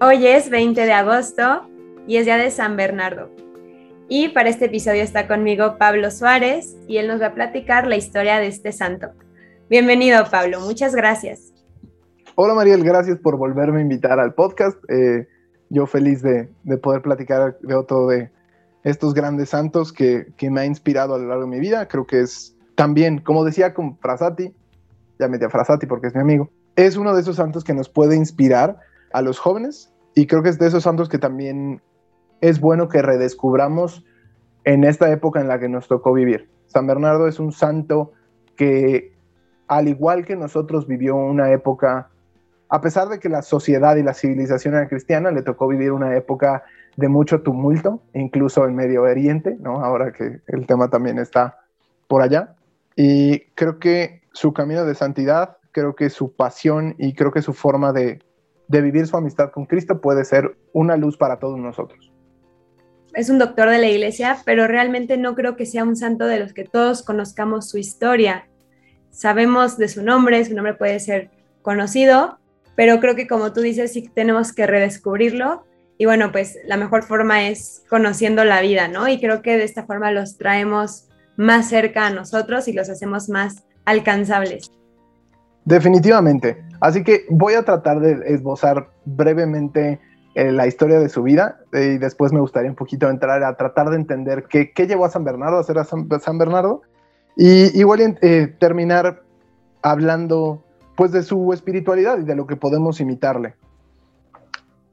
Hoy es 20 de agosto y es día de San Bernardo. Y para este episodio está conmigo Pablo Suárez y él nos va a platicar la historia de este santo. Bienvenido Pablo, muchas gracias. Hola Mariel, gracias por volverme a invitar al podcast. Eh, yo feliz de, poder platicar de otro de estos grandes santos que, que, me ha inspirado a lo largo de mi vida. Creo que es también, como decía con Frasati, ya metí a Frasati porque es mi amigo, es uno de esos santos que nos puede inspirar a los jóvenes y creo que es de esos santos que también es bueno que redescubramos en esta época en la que nos tocó vivir. San Bernardo es un santo que, al igual que nosotros, vivió una época, a pesar de que la sociedad y la civilización era cristiana, le tocó vivir una época de mucho tumulto, incluso en Medio Oriente, ¿no? ahora que el tema también está por allá. Y creo que su camino de santidad, creo que su pasión y creo que su forma de, de vivir su amistad con Cristo puede ser una luz para todos nosotros. Es un doctor de la iglesia, pero realmente no creo que sea un santo de los que todos conozcamos su historia. Sabemos de su nombre, su nombre puede ser conocido, pero creo que como tú dices, sí tenemos que redescubrirlo. Y bueno, pues la mejor forma es conociendo la vida, ¿no? Y creo que de esta forma los traemos más cerca a nosotros y los hacemos más alcanzables. Definitivamente. Así que voy a tratar de esbozar brevemente eh, la historia de su vida eh, y después me gustaría un poquito entrar a tratar de entender qué, llevó a San Bernardo a ser a San, Bernardo y igual eh, terminar hablando pues de su espiritualidad y de lo que podemos imitarle.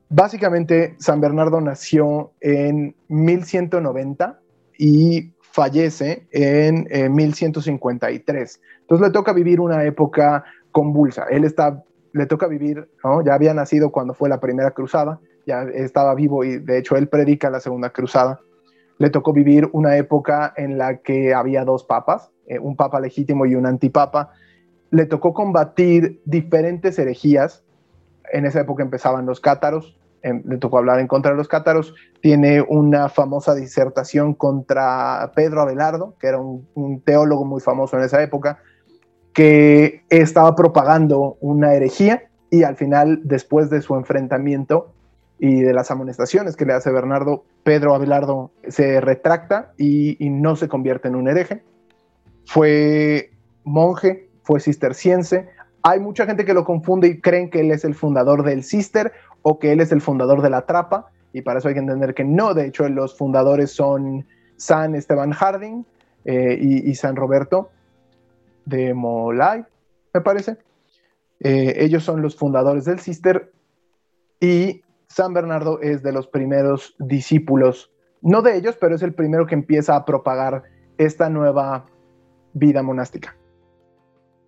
Básicamente, San Bernardo nació en 1190 y fallece en 1153. Entonces le toca vivir una época convulsa. Él está, le toca vivir, ¿no? ya había nacido cuando fue la primera cruzada, ya estaba vivo y de hecho él predica la segunda cruzada. Le tocó vivir una época en la que había dos papas, eh, un papa legítimo y un antipapa. Le tocó combatir diferentes herejías. En esa época empezaban los cátaros, em, le tocó hablar en contra de los cátaros. Tiene una famosa disertación contra Pedro Abelardo, que era un teólogo muy famoso en esa época que estaba propagando una herejía y al final, después de su enfrentamiento y de las amonestaciones que le hace Bernardo, Pedro Abelardo se retracta y, no se convierte en un hereje. Fue monje, fue cisterciense. Hay mucha gente que lo confunde y creen que él es el fundador del cister o que él es el fundador de la trapa, y para eso hay que entender que no, de hecho los fundadores son San Esteban Harding eh, y San Roberto, de Molay, me parece. Eh, ellos son los fundadores del Cister y San Bernardo es de los primeros discípulos, no de ellos, pero es el primero que empieza a propagar esta nueva vida monástica.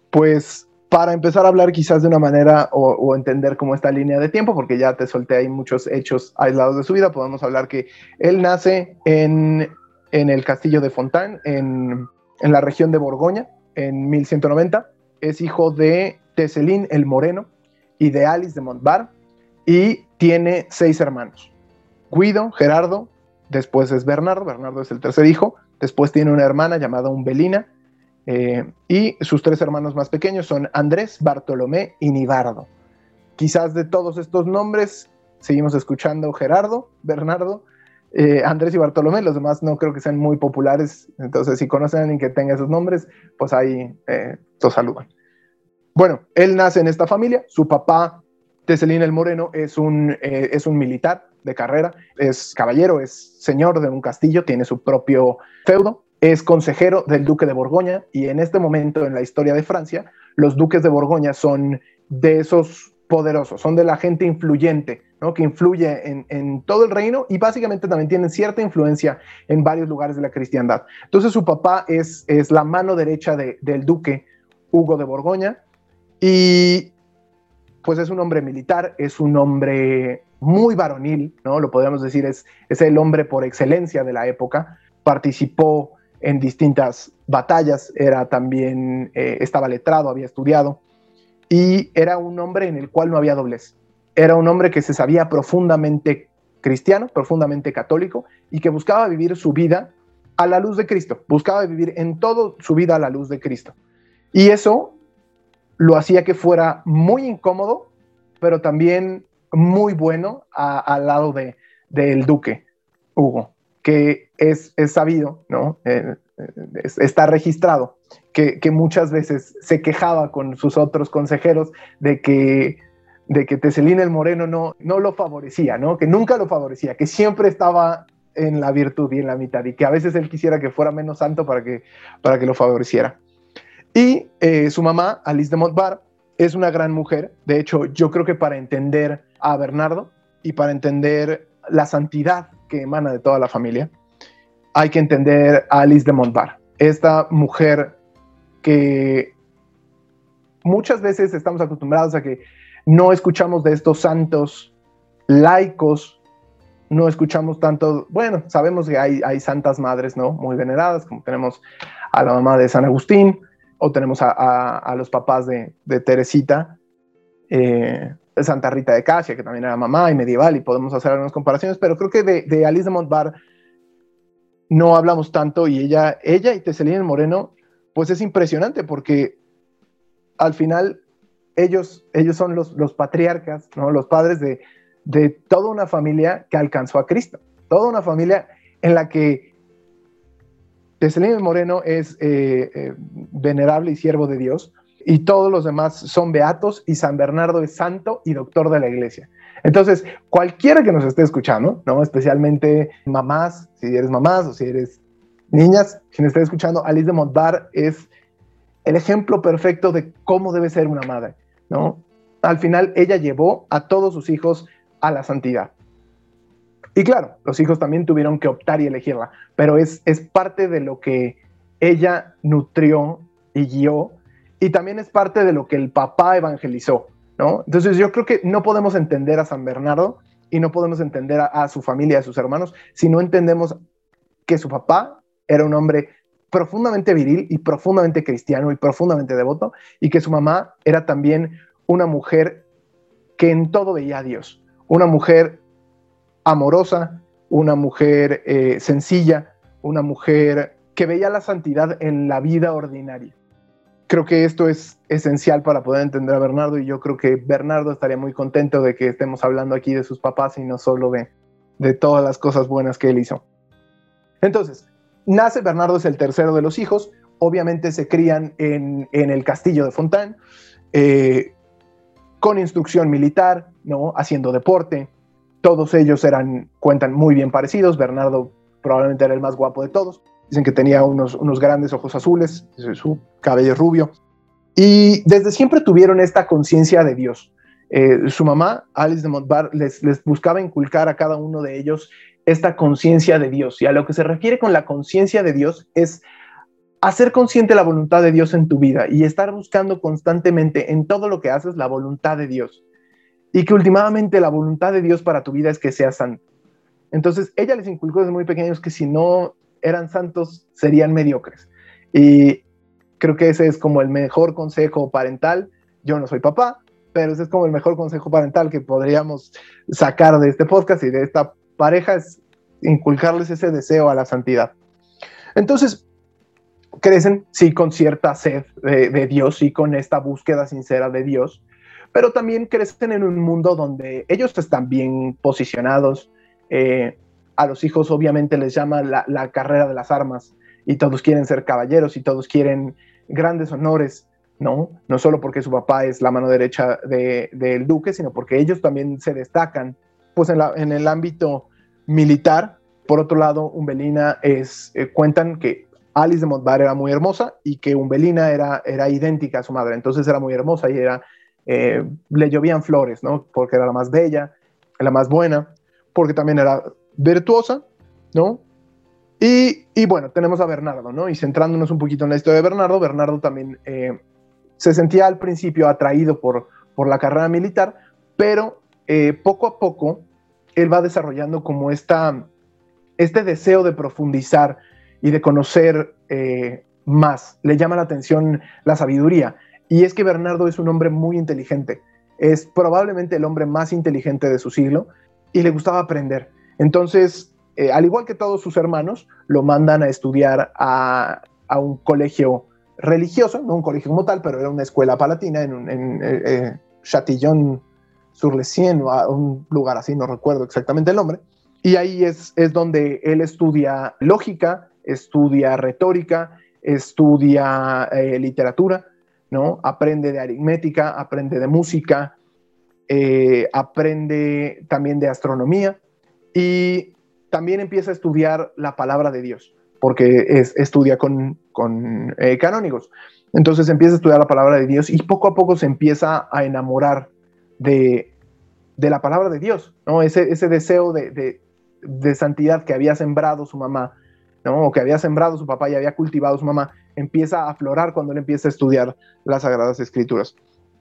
Pues para empezar a hablar quizás de una manera o, entender cómo esta línea de tiempo, porque ya te solté ahí muchos hechos aislados de su vida, podemos hablar que él nace en, el castillo de Fontaine, en, en la región de Borgoña, en 1190. Es hijo de Teselín el Moreno y de Alice de Montbar y tiene seis hermanos. Guido, Gerardo, después es Bernardo, Bernardo es el tercer hijo, después tiene una hermana llamada Umbelina eh, y sus tres hermanos más pequeños son Andrés, Bartolomé y Nibardo. Quizás de todos estos nombres seguimos escuchando Gerardo, Bernardo, eh, Andrés y Bartolomé, los demás no creo que sean muy populares, entonces si conocen a alguien que tenga esos nombres, pues ahí eh, los saludan. Bueno, él nace en esta familia, su papá, Teselín el Moreno, es un, eh, es un militar de carrera, es caballero, es señor de un castillo, tiene su propio feudo, es consejero del duque de Borgoña y en este momento en la historia de Francia, los duques de Borgoña son de esos poderosos, son de la gente influyente, que influye en, todo el reino y básicamente también tienen cierta influencia en varios lugares de la cristiandad. Entonces su papá es, la mano derecha del duque Hugo de Borgoña y pues es un hombre militar, es un hombre muy varonil, ¿no? Lo podríamos decir, es, es el hombre por excelencia de la época, participó en distintas batallas, era también, eh, estaba letrado, había estudiado, y era un hombre en el cual no había doblez. Era un hombre que se sabía profundamente cristiano, profundamente católico y que buscaba vivir su vida a la luz de Cristo, buscaba vivir en todo su vida a la luz de Cristo. Y eso lo hacía que fuera muy incómodo, pero también muy bueno al lado de, del duque, Hugo, que es, es sabido, ¿no? Eh, está registrado, que, que, muchas veces se quejaba con sus otros consejeros de que, de que Teselín el Moreno no, no lo favorecía, ¿no? Que nunca lo favorecía, que siempre estaba en la virtud y en la mitad, y que a veces él quisiera que fuera menos santo para que, para que lo favoreciera. Y eh, su mamá, Alice de Montbar, es una gran mujer. De hecho, yo creo que para entender a Bernardo y para entender la santidad que emana de toda la familia, hay que entender a Alice de Montbar, esta mujer que muchas veces estamos acostumbrados a que no escuchamos de estos santos laicos, no escuchamos tanto, bueno, sabemos que hay, hay santas madres, ¿no? Muy veneradas, como tenemos a la mamá de San Agustín, o tenemos a, los papás de, Teresita, eh, Santa Rita de Casia, que también era mamá y medieval, y podemos hacer algunas comparaciones, pero creo que de, Alice de Montbar no hablamos tanto, y ella, ella y Teselina Moreno, pues es impresionante, porque al final ellos, ellos son los, los patriarcas, ¿no? los padres de, de toda una familia que alcanzó a Cristo, toda una familia en la que Teselín Moreno es eh, eh, venerable y siervo de Dios, y todos los demás son beatos, y San Bernardo es santo y doctor de la iglesia. Entonces, cualquiera que nos esté escuchando, ¿no? especialmente mamás, si eres mamás o si eres niñas, quien esté escuchando, Alice de Montbar es el ejemplo perfecto de cómo debe ser una madre. ¿No? Al final, ella llevó a todos sus hijos a la santidad. Y claro, los hijos también tuvieron que optar y elegirla, pero es, es parte de lo que ella nutrió y guió, y también es parte de lo que el papá evangelizó, ¿no? Entonces yo creo que no podemos entender a San Bernardo y no podemos entender a, su familia, a sus hermanos, si no entendemos que su papá era un hombre profundamente viril y profundamente cristiano y profundamente devoto, y que su mamá era también una mujer que en todo veía a Dios, una mujer amorosa, una mujer eh, sencilla, una mujer que veía la santidad en la vida ordinaria. Creo que esto es esencial para poder entender a Bernardo y yo creo que Bernardo estaría muy contento de que estemos hablando aquí de sus papás y no solo de, de todas las cosas buenas que él hizo. Entonces, nace Bernardo, es el tercero de los hijos, obviamente se crían en, el castillo de Fontán, eh, con instrucción militar, ¿no? haciendo deporte, todos ellos eran, cuentan muy bien parecidos. Bernardo probablemente era el más guapo de todos. Dicen que tenía unos, unos grandes ojos azules, su cabello rubio. Y desde siempre tuvieron esta conciencia de Dios. Eh, su mamá, Alice de Montbar, les, les buscaba inculcar a cada uno de ellos esta conciencia de Dios. Y a lo que se refiere con la conciencia de Dios es hacer consciente la voluntad de Dios en tu vida y estar buscando constantemente en todo lo que haces la voluntad de Dios y que últimamente la voluntad de Dios para tu vida es que seas santo. Entonces, ella les inculcó desde muy pequeños que si no eran santos, serían mediocres. Y creo que ese es como el mejor consejo parental. Yo no soy papá, pero ese es como el mejor consejo parental que podríamos sacar de este podcast y de esta pareja, es inculcarles ese deseo a la santidad. Entonces, crecen, sí, con cierta sed de, de Dios y con esta búsqueda sincera de Dios, pero también crecen en un mundo donde ellos están bien posicionados. Eh, a los hijos obviamente les llama la, carrera de las armas y todos quieren ser caballeros y todos quieren grandes honores, ¿no? No solo porque su papá es la mano derecha del duque, sino porque ellos también se destacan, pues en, el ámbito militar. Por otro lado, Umbelina es, eh, cuentan que Alice de Montbar era muy hermosa y que Umbelina era, era idéntica a su madre, entonces era muy hermosa y era eh, le llovían flores, ¿no? Porque era la más bella, la más buena, porque también era virtuosa, ¿no? Y, y bueno, tenemos a Bernardo, ¿no? Y centrándonos un poquito en la historia de Bernardo, Bernardo también eh, se sentía al principio atraído por, por la carrera militar, pero eh, poco a poco él va desarrollando como esta, este deseo de profundizar y de conocer más. Le llama la atención la sabiduría. Y es que Bernardo es un hombre muy inteligente. Es probablemente el hombre más inteligente de su siglo y le gustaba aprender. Entonces, eh, al igual que todos sus hermanos, lo mandan a estudiar a, un colegio religioso, no un colegio como tal, pero era una escuela palatina en, en eh, eh, Chatillon sur o un lugar así, no recuerdo exactamente el nombre. Y ahí es, es donde él estudia lógica, estudia retórica, estudia eh, literatura, ¿no? Aprende de aritmética, aprende de música, eh, aprende también de astronomía y también empieza a estudiar la palabra de Dios, porque estudia con, eh, canónigos. Entonces empieza a estudiar la palabra de Dios y poco a poco se empieza a enamorar de, la palabra de Dios, ¿no? Ese, ese deseo de, de, santidad que había sembrado su mamá, ¿no? O que había sembrado su papá y había cultivado su mamá, empieza a aflorar cuando él empieza a estudiar las Sagradas Escrituras.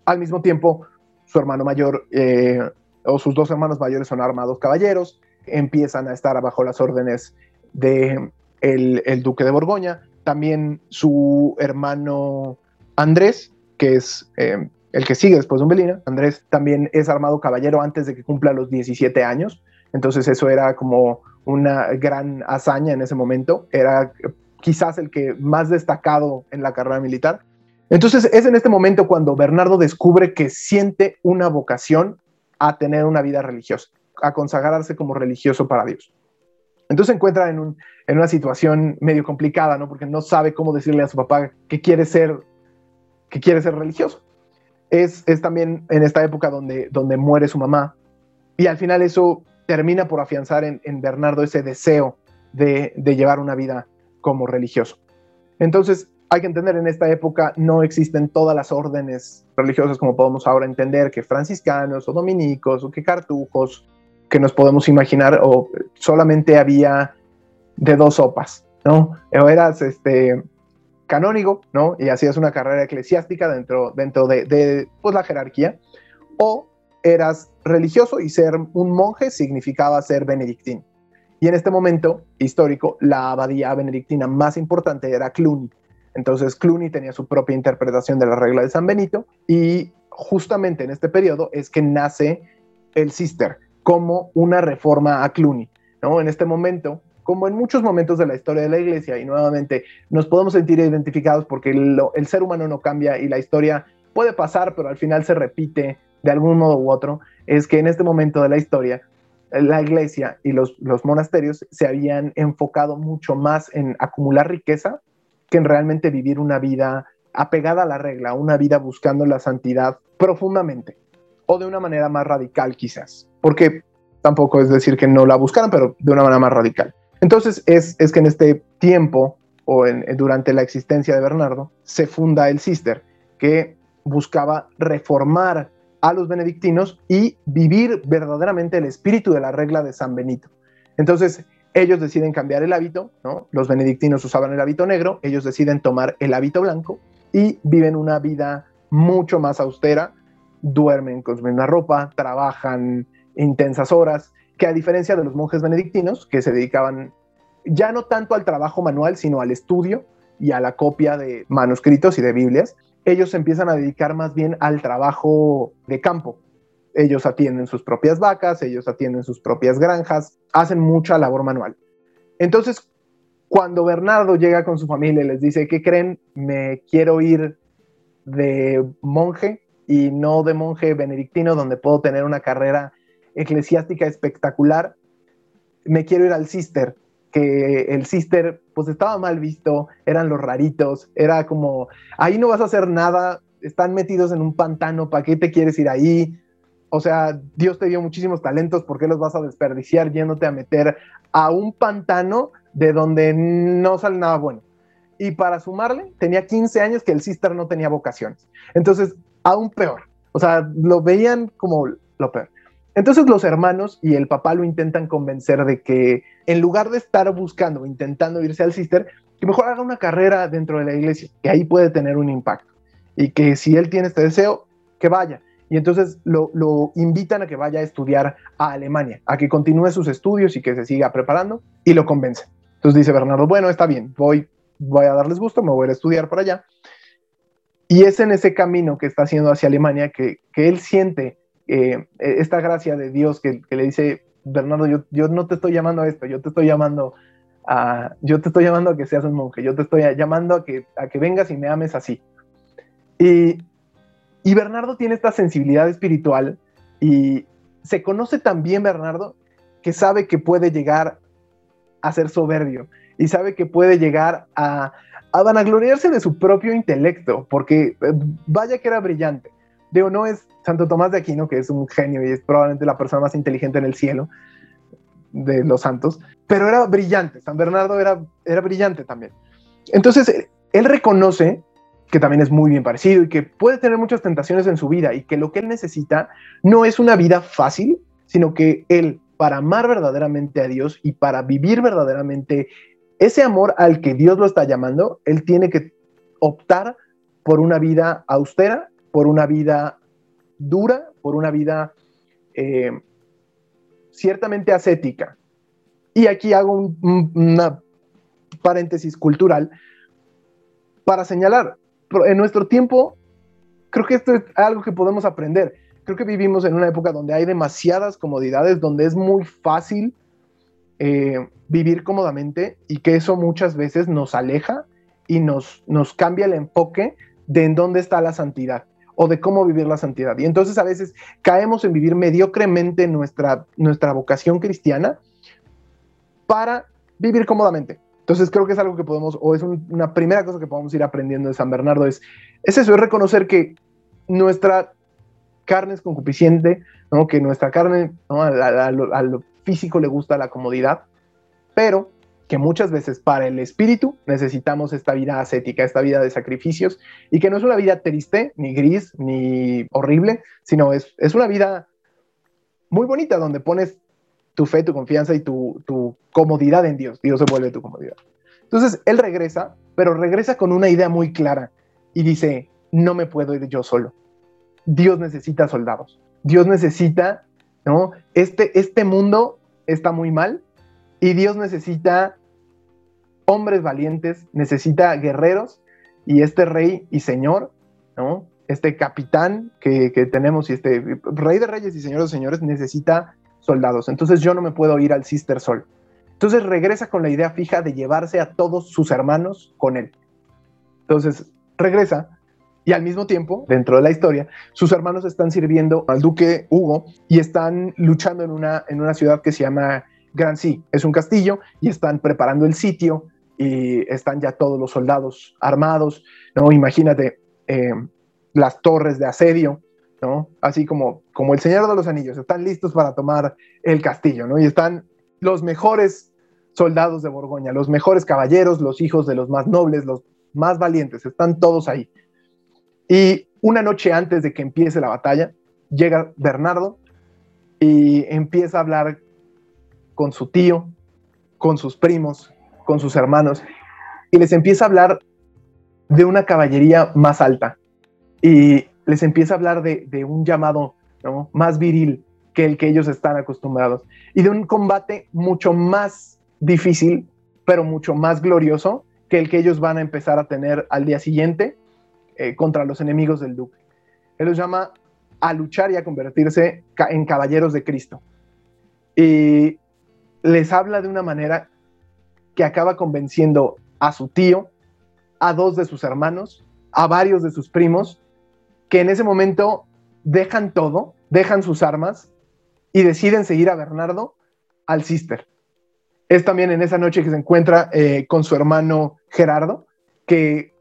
Al mismo tiempo, su hermano mayor eh, o sus dos hermanos mayores son armados caballeros, empiezan a estar bajo las órdenes de el, duque de Borgoña, también su hermano Andrés, que es eh, el que sigue después de Umbelina, Andrés también es armado caballero antes de que cumpla los 17 años, entonces eso era como una gran hazaña en ese momento, era quizás el que más destacado en la carrera militar. Entonces es en este momento cuando Bernardo descubre que siente una vocación a tener una vida religiosa, a consagrarse como religioso para Dios. Entonces se encuentra en, una situación medio complicada, ¿no? Porque no sabe cómo decirle a su papá que quiere ser, que quiere ser religioso. Es, también en esta época donde, donde muere su mamá y al final eso termina por afianzar en, Bernardo ese deseo de, de llevar una vida como religioso. Entonces, hay que entender, en esta época no existen todas las órdenes religiosas como podemos ahora entender, que franciscanos o dominicos o que cartujos, que nos podemos imaginar, o solamente había de dos sopas, ¿no? O eras este, canónigo, ¿no? Y hacías una carrera eclesiástica dentro, dentro de, de pues, la jerarquía, o eras religioso y ser un monje significaba ser benedictín. Y en este momento histórico, la abadía benedictina más importante era Cluny. Entonces Cluny tenía su propia interpretación de la regla de San Benito y justamente en este periodo es que nace el cister como una reforma a Cluny. ¿no? En este momento, como en muchos momentos de la historia de la iglesia, y nuevamente nos podemos sentir identificados porque el ser humano no cambia y la historia puede pasar, pero al final se repite de algún modo u otro, es que en este momento de la historia la iglesia y los, los monasterios se habían enfocado mucho más en acumular riqueza que en realmente vivir una vida apegada a la regla, una vida buscando la santidad profundamente o de una manera más radical quizás, porque tampoco es decir que no la buscaran, pero de una manera más radical. Entonces es, que en este tiempo o en, durante la existencia de Bernardo se funda el Cister, que buscaba reformar a los benedictinos y vivir verdaderamente el espíritu de la regla de San Benito. Entonces, ellos deciden cambiar el hábito, ¿no? Los benedictinos usaban el hábito negro, ellos deciden tomar el hábito blanco y viven una vida mucho más austera, duermen con su ropa, trabajan intensas horas, que a diferencia de los monjes benedictinos, que se dedicaban ya no tanto al trabajo manual, sino al estudio y a la copia de manuscritos y de Biblias, ellos empiezan a dedicar más bien al trabajo de campo. Ellos atienden sus propias vacas, ellos atienden sus propias granjas, hacen mucha labor manual. Entonces, cuando Bernardo llega con su familia y les dice, ¿qué creen? Me quiero ir de monje y no de monje benedictino, donde puedo tener una carrera eclesiástica espectacular. Me quiero ir al cister, que el sister pues estaba mal visto, eran los raritos, era como, ahí no vas a hacer nada, están metidos en un pantano, ¿para qué te quieres ir ahí? O sea, Dios te dio muchísimos talentos, ¿por qué los vas a desperdiciar yéndote a meter a un pantano de donde no sale nada bueno? Y para sumarle, tenía 15 años que el sister no tenía vocaciones. Entonces, aún peor. O sea, lo veían como lo peor. Entonces los hermanos y el papá lo intentan convencer de que en lugar de estar buscando intentando irse al cister, que mejor haga una carrera dentro de la iglesia, que ahí puede tener un impacto. Y que si él tiene este deseo, que vaya. Y entonces lo, invitan a que vaya a estudiar a Alemania, a que continúe sus estudios y que se siga preparando, y lo convence. Entonces dice Bernardo, bueno, está bien, voy, voy a darles gusto, me voy a estudiar por allá. Y es en ese camino que está haciendo hacia Alemania que, que él siente eh, esta gracia de Dios que, le dice, Bernardo, yo, yo, no te estoy llamando a esto, yo te estoy llamando a, yo te estoy llamando a que seas un monje, yo te estoy llamando a que, a que vengas y me ames así. Y, y Bernardo tiene esta sensibilidad espiritual Y se conoce también Bernardo que sabe que puede llegar a ser soberbio y sabe que puede llegar a, a vanagloriarse de su propio intelecto, porque eh, vaya que era brillante. Digo, no es Santo Tomás de Aquino, que es un genio y es probablemente la persona más inteligente en el cielo de los santos, pero era brillante. San Bernardo era, era brillante también. Entonces, él reconoce que también es muy bien parecido y que puede tener muchas tentaciones en su vida y que lo que él necesita no es una vida fácil, sino que él, para amar verdaderamente a Dios y para vivir verdaderamente ese amor al que Dios lo está llamando, él tiene que optar por una vida austera, por una vida dura, por una vida eh, ciertamente ascética. Y aquí hago un, una paréntesis cultural para señalar, en nuestro tiempo, creo que esto es algo que podemos aprender. Creo que vivimos en una época donde hay demasiadas comodidades, donde es muy fácil eh, vivir cómodamente y que eso muchas veces nos aleja y nos, nos cambia el enfoque de en dónde está la santidad o de cómo vivir la santidad. Y entonces a veces caemos en vivir mediocremente nuestra, nuestra vocación cristiana para vivir cómodamente. Entonces creo que es algo que podemos, o es una primera cosa que podemos ir aprendiendo de San Bernardo, es, es eso, es reconocer que nuestra carne es concupisciente, ¿no? que nuestra carne a, lo, físico le gusta la comodidad, pero que muchas veces para el espíritu necesitamos esta vida ascética, esta vida de sacrificios, y que no es una vida triste, ni gris, ni horrible, sino es, es una vida muy bonita donde pones tu fe, tu confianza y tu, tu comodidad en Dios. Dios se vuelve tu comodidad. Entonces, él regresa, pero regresa con una idea muy clara y dice, no me puedo ir yo solo. Dios necesita soldados. Dios necesita, ¿no? Este, este mundo está muy mal y Dios necesita hombres valientes, necesita guerreros y este rey y señor, ¿no? Este capitán que, que tenemos y este rey de reyes y señor de señores necesita soldados. Entonces yo no me puedo ir al Sister Sol. Entonces regresa con la idea fija de llevarse a todos sus hermanos con él. Entonces regresa y al mismo tiempo, dentro de la historia, sus hermanos están sirviendo al duque Hugo y están luchando en una, en una ciudad que se llama Grancy. Es un castillo y están preparando el sitio y están ya todos los soldados armados. ¿no? Imagínate eh, las torres de asedio Así como, como el Señor de los Anillos, están listos para tomar el castillo, ¿no? Y están los mejores soldados de Borgoña, los mejores caballeros, los hijos de los más nobles, los más valientes, están todos ahí. Y una noche antes de que empiece la batalla, llega Bernardo y empieza a hablar con su tío, con sus primos, con sus hermanos, y les empieza a hablar de una caballería más alta. Y les empieza a hablar de, un llamado más viril que el que ellos están acostumbrados y de un combate mucho más difícil, pero mucho más glorioso que el que ellos van a empezar a tener al día siguiente eh, contra los enemigos del duque. Él los llama a luchar y a convertirse en caballeros de Cristo. Y les habla de una manera que acaba convenciendo a su tío, a dos de sus hermanos, a varios de sus primos que en ese momento dejan todo, dejan sus armas y deciden seguir a Bernardo al Cister. Es también en esa noche que se encuentra eh, con su hermano Gerardo, que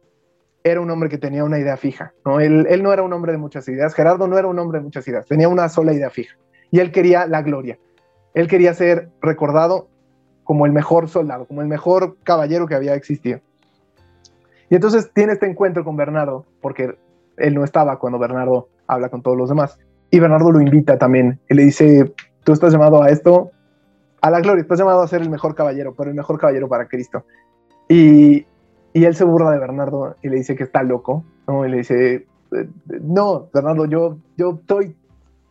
era un hombre que tenía una idea fija. ¿no? Él, él no era un hombre de muchas ideas, Gerardo no era un hombre de muchas ideas, tenía una sola idea fija. Y él quería la gloria. Él quería ser recordado como el mejor soldado, como el mejor caballero que había existido. Y entonces tiene este encuentro con Bernardo, porque él no estaba cuando Bernardo habla con todos los demás. Y Bernardo lo invita también. Y le dice, tú estás llamado a esto, a la gloria, estás llamado a ser el mejor caballero, pero el mejor caballero para Cristo. Y, y él se burla de Bernardo y le dice que está loco, ¿no? Le dice, no, Bernardo, yo, yo soy,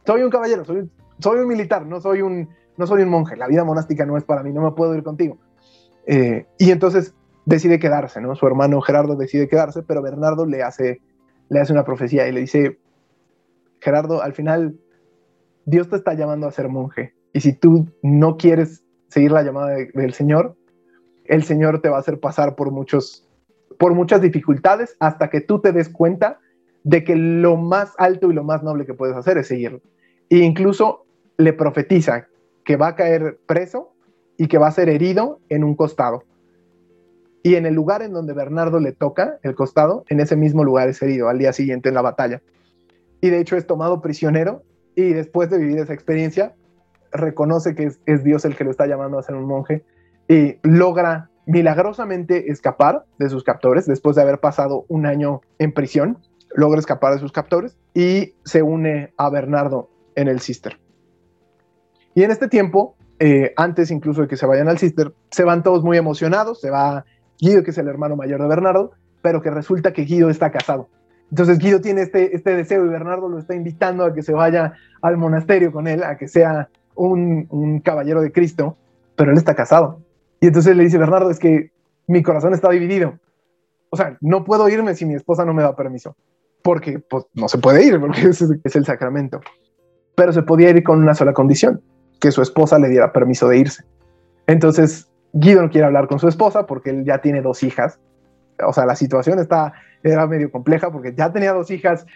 soy un caballero, soy, soy un militar, no soy un, no soy un monje, la vida monástica no es para mí, no me puedo ir contigo. Eh, y entonces decide quedarse, ¿no? Su hermano Gerardo decide quedarse, pero Bernardo le hace le hace una profecía y le dice, Gerardo, al final Dios te está llamando a ser monje. Y si tú no quieres seguir la llamada del Señor, el Señor te va a hacer pasar por, muchos, por muchas dificultades hasta que tú te des cuenta de que lo más alto y lo más noble que puedes hacer es seguirlo. E incluso le profetiza que va a caer preso y que va a ser herido en un costado. Y en el lugar en donde Bernardo le toca el costado, en ese mismo lugar es herido al día siguiente en la batalla. Y de hecho es tomado prisionero y después de vivir esa experiencia, reconoce que es, Dios el que lo está llamando a ser un monje y logra milagrosamente escapar de sus captores después de haber pasado un año en prisión, logra escapar de sus captores y se une a Bernardo en el Cister. Y en este tiempo, eh, antes incluso de que se vayan al Cister, se van todos muy emocionados, se va Guido, que es el hermano mayor de Bernardo, pero que resulta que Guido está casado. Entonces Guido tiene este, este deseo y Bernardo lo está invitando a que se vaya al monasterio con él, a que sea un, un caballero de Cristo, pero él está casado. Y entonces le dice, Bernardo, es que mi corazón está dividido. O sea, no puedo irme si mi esposa no me da permiso, porque pues, no se puede ir, porque es, es el sacramento. Pero se podía ir con una sola condición, que su esposa le diera permiso de irse. Entonces, Guido no quiere hablar con su esposa porque él ya tiene dos hijas. O sea, la situación está, era medio compleja porque ya tenía dos hijas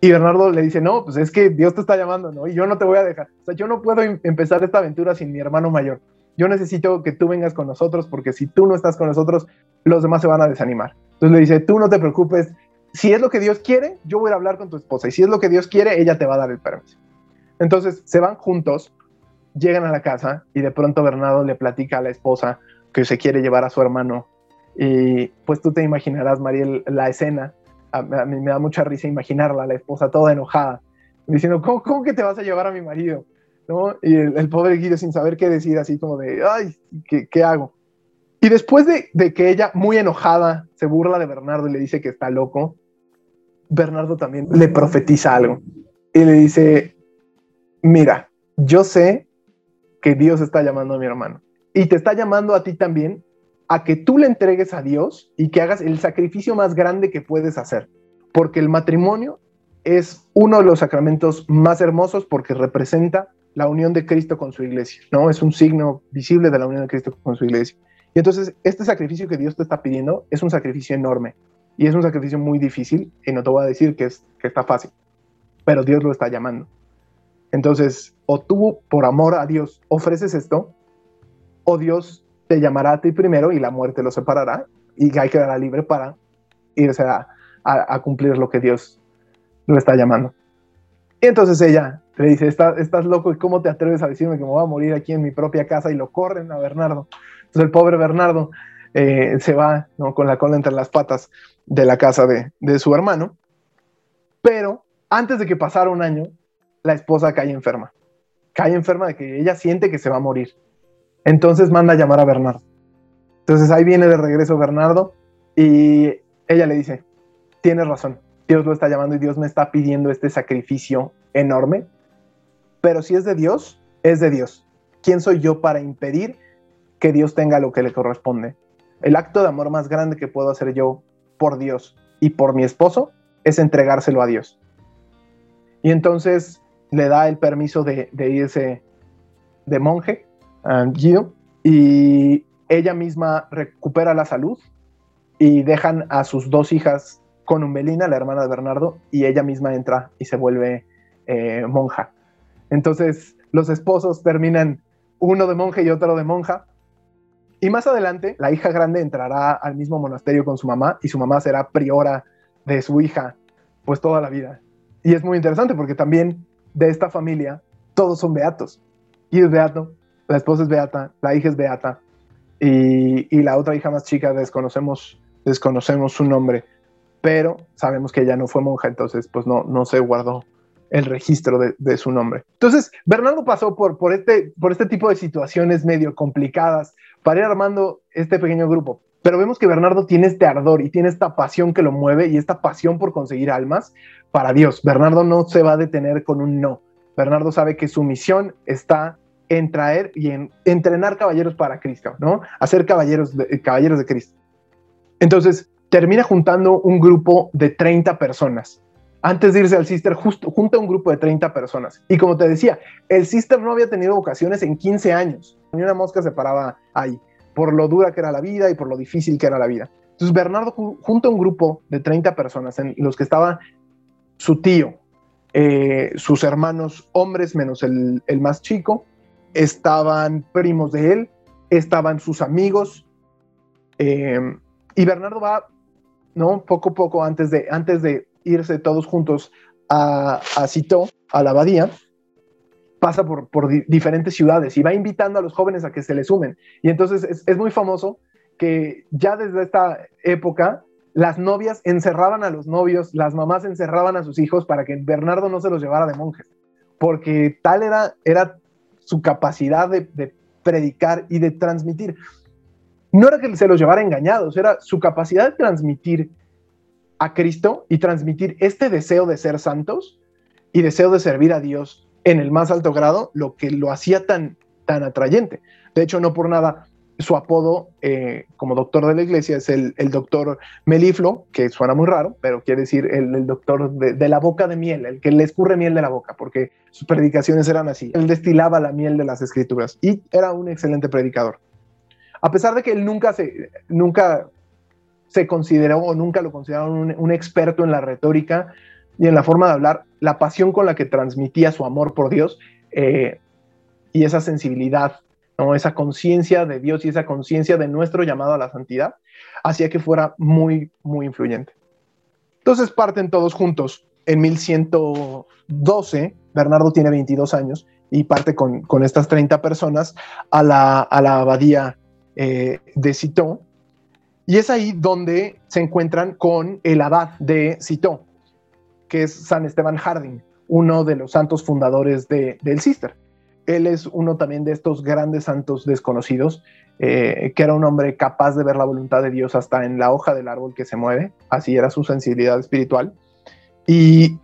y Bernardo le dice, no, pues es que Dios te está llamando, ¿no? Y yo no te voy a dejar. O sea, yo no puedo em, empezar esta aventura sin mi hermano mayor. Yo necesito que tú vengas con nosotros porque si tú no estás con nosotros, los demás se van a desanimar. Entonces le dice, tú no te preocupes. Si es lo que Dios quiere, yo voy a hablar con tu esposa. Y si es lo que Dios quiere, ella te va a dar el permiso. Entonces se van juntos llegan a la casa y de pronto Bernardo le platica a la esposa que se quiere llevar a su hermano. Y pues tú te imaginarás, Mariel, la escena. A, mí me da mucha risa imaginarla, la esposa toda enojada, diciendo, ¿cómo, cómo que te vas a llevar a mi marido? ¿No? Y el, pobre Guido sin saber qué decir, así como de, ay, ¿qué, qué hago? Y después de, de, que ella, muy enojada, se burla de Bernardo y le dice que está loco, Bernardo también le profetiza algo. Y le dice, mira, yo sé que Dios está llamando a mi hermano. Y te está llamando a ti también a que tú le entregues a Dios y que hagas el sacrificio más grande que puedes hacer. Porque el matrimonio es uno de los sacramentos más hermosos porque representa la unión de Cristo con su iglesia, ¿no? Es un signo visible de la unión de Cristo con su iglesia. Y entonces, este sacrificio que Dios te está pidiendo es un sacrificio enorme y es un sacrificio muy difícil y no te voy a decir que, es, que está fácil, pero Dios lo está llamando. Entonces, o tú por amor a Dios ofreces esto, o Dios te llamará a ti primero y la muerte lo separará y hay quedará libre para irse a, cumplir lo que Dios lo está llamando. Y entonces ella le dice, estás loco y cómo te atreves a decirme que me voy a morir aquí en mi propia casa y lo corren a Bernardo. Entonces el pobre Bernardo eh, se va con la cola entre las patas de la casa de, de su hermano. Pero antes de que pasara un año, la esposa cae enferma. Cae enferma de que ella siente que se va a morir. Entonces manda a llamar a Bernardo. Entonces ahí viene de regreso Bernardo y ella le dice, tienes razón, Dios lo está llamando y Dios me está pidiendo este sacrificio enorme, pero si es de Dios, es de Dios. ¿Quién soy yo para impedir que Dios tenga lo que le corresponde? El acto de amor más grande que puedo hacer yo por Dios y por mi esposo es entregárselo a Dios. Y entonces le da el permiso de, irse de monje a Guido y ella misma recupera la salud y dejan a sus dos hijas con Umbelina, la hermana de Bernardo, y ella misma entra y se vuelve eh, monja. Entonces los esposos terminan uno de monje y otro de monja. Y más adelante, la hija grande entrará al mismo monasterio con su mamá y su mamá será priora de su hija, pues toda la vida. Y es muy interesante porque también de esta familia, todos son beatos. Y es beato, la esposa es beata, la hija es beata, y, la otra hija más chica desconocemos, desconocemos su nombre, pero sabemos que ella no fue monja, entonces pues no, no se guardó el registro de, su nombre. Entonces, Bernardo pasó por, por, este, por este tipo de situaciones medio complicadas para ir armando este pequeño grupo. Pero vemos que Bernardo tiene este ardor y tiene esta pasión que lo mueve y esta pasión por conseguir almas para Dios. Bernardo no se va a detener con un no. Bernardo sabe que su misión está en traer y en entrenar caballeros para Cristo, ¿no? Hacer caballeros de, caballeros de Cristo. Entonces, termina juntando un grupo de 30 personas. Antes de irse al Sister, justo, junta un grupo de 30 personas. Y como te decía, el Sister no había tenido vocaciones en 15 años. Ni una mosca se paraba ahí, por lo dura que era la vida y por lo difícil que era la vida. Entonces, Bernardo junta un grupo de 30 personas en los que estaba su tío, eh, sus hermanos hombres, menos el, más chico, estaban primos de él, estaban sus amigos, eh, y Bernardo va, ¿no? Poco a poco, antes de, antes de irse todos juntos a, a Cito, a la abadía, pasa por, por diferentes ciudades y va invitando a los jóvenes a que se le sumen. Y entonces es, es muy famoso que ya desde esta época las novias encerraban a los novios, las mamás encerraban a sus hijos para que Bernardo no se los llevara de monjes, porque tal era, era su capacidad de, predicar y de transmitir. No era que se los llevara engañados, era su capacidad de transmitir a Cristo y transmitir este deseo de ser santos y deseo de servir a Dios en el más alto grado, lo que lo hacía tan, tan atrayente. De hecho, no por nada, su apodo eh, como doctor de la iglesia es el, doctor Meliflo, que suena muy raro, pero quiere decir el, doctor de, la boca de miel, el que le escurre miel de la boca, porque sus predicaciones eran así. Él destilaba la miel de las escrituras y era un excelente predicador. A pesar de que él nunca se, nunca se consideró o nunca lo consideraron un experto en la retórica y en la forma de hablar, la pasión con la que transmitía su amor por Dios eh, y esa sensibilidad, ¿no? esa conciencia de Dios y esa conciencia de nuestro llamado a la santidad, hacía que fuera muy, muy influyente. Entonces parten todos juntos. En 1112, Bernardo tiene 22 años y parte con, con estas 30 personas a la, a la abadía eh, de Citó. Y es ahí donde se encuentran con el abad de Citó, que es San Esteban Harding, uno de los santos fundadores de, del Cister. Él es uno también de estos grandes santos desconocidos, eh, que era un hombre capaz de ver la voluntad de Dios hasta en la hoja del árbol que se mueve, así era su sensibilidad espiritual. Y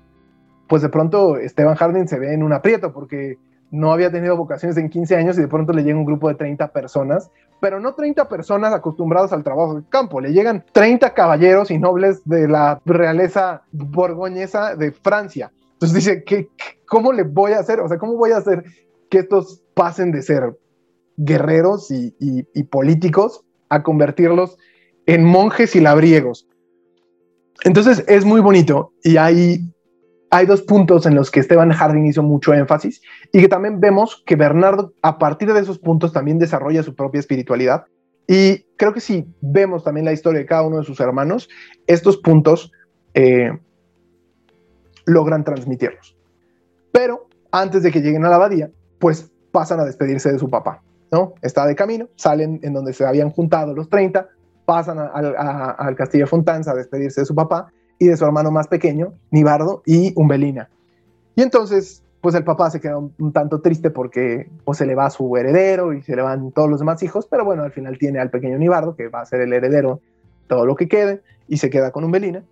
pues de pronto Esteban Harding se ve en un aprieto porque no había tenido vocaciones en 15 años y de pronto le llega un grupo de 30 personas, pero no 30 personas acostumbradas al trabajo de campo, le llegan 30 caballeros y nobles de la realeza borgoñesa de Francia. Entonces dice, ¿qué, ¿cómo le voy a hacer? O sea, ¿cómo voy a hacer que estos pasen de ser guerreros y, y políticos a convertirlos en monjes y labriegos? Entonces es muy bonito y hay hay dos puntos en los que Esteban Harding hizo mucho énfasis y que también vemos que Bernardo a partir de esos puntos también desarrolla su propia espiritualidad. Y creo que si vemos también la historia de cada uno de sus hermanos, estos puntos eh, logran transmitirlos. Pero antes de que lleguen a la abadía, pues pasan a despedirse de su papá, ¿no? Está de camino, salen en donde se habían juntado los 30, pasan al castillo Fontanza a despedirse de su papá y de su hermano más pequeño, Nibardo y Umbelina. Y entonces, pues el papá se queda un, tanto triste porque pues, se le va a su heredero y se le van todos los demás hijos, pero bueno, al final tiene al pequeño Nibardo, que va a ser el heredero todo lo que quede, y se queda con Umbelina.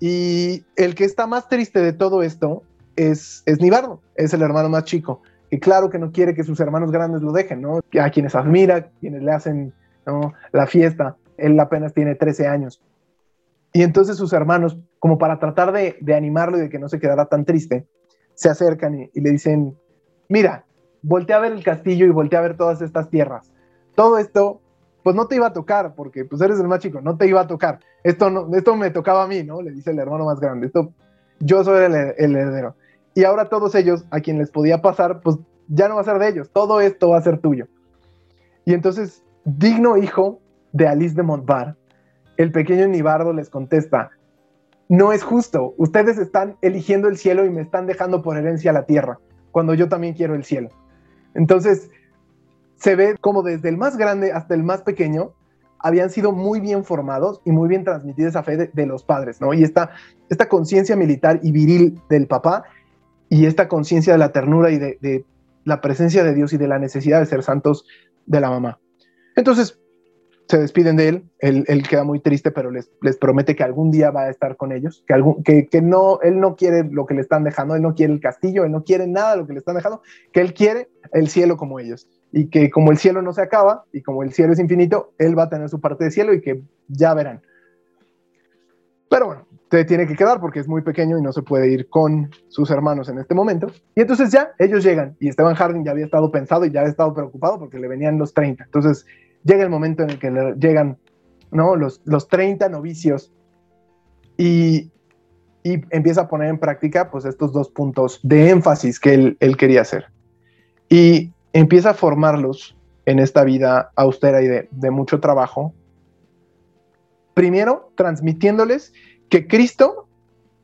Y el que está más triste de todo esto es, es Nibardo, es el hermano más chico, que claro que no quiere que sus hermanos grandes lo dejen, ¿no? A quienes admira, quienes le hacen la fiesta, él apenas tiene 13 años. Y entonces sus hermanos, como para tratar de, animarlo y de que no se quedara tan triste, se acercan y, le dicen, mira, voltea a ver el castillo y voltea a ver todas estas tierras. Todo esto, pues no te iba a tocar, porque pues eres el más chico, no te iba a tocar. Esto, no, esto me tocaba a mí, ¿no? Le dice el hermano más grande. Esto, yo soy el heredero. Y ahora todos ellos, a quien les podía pasar, pues ya no va a ser de ellos. Todo esto va a ser tuyo. Y entonces, digno hijo de Alice de Montbar, el pequeño Nibardo les contesta, no es justo, ustedes están eligiendo el cielo y me están dejando por herencia la tierra, cuando yo también quiero el cielo. Entonces, se ve como desde el más grande hasta el más pequeño habían sido muy bien formados y muy bien transmitida esa fe de, los padres, ¿no? Y esta, esta conciencia militar y viril del papá y esta conciencia de la ternura y de, la presencia de Dios y de la necesidad de ser santos de la mamá. Entonces, se despiden de él, él, queda muy triste, pero les, les, promete que algún día va a estar con ellos, que, algún, que, que, no, él no quiere lo que le están dejando, él no quiere el castillo, él no quiere nada de lo que le están dejando, que él quiere el cielo como ellos, y que como el cielo no se acaba, y como el cielo es infinito, él va a tener su parte de cielo y que ya verán. Pero bueno, te tiene que quedar porque es muy pequeño y no se puede ir con sus hermanos en este momento. Y entonces ya ellos llegan y Esteban Harding ya había estado pensado y ya había estado preocupado porque le venían los 30. Entonces llega el momento en el que llegan ¿no? los, los 30 novicios y, y empieza a poner en práctica pues estos dos puntos de énfasis que él, él quería hacer. Y empieza a formarlos en esta vida austera y de, de mucho trabajo. Primero, transmitiéndoles que Cristo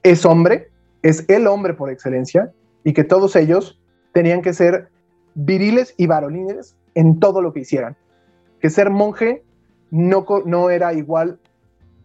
es hombre, es el hombre por excelencia, y que todos ellos tenían que ser viriles y varoniles en todo lo que hicieran. Que ser monje no, no era igual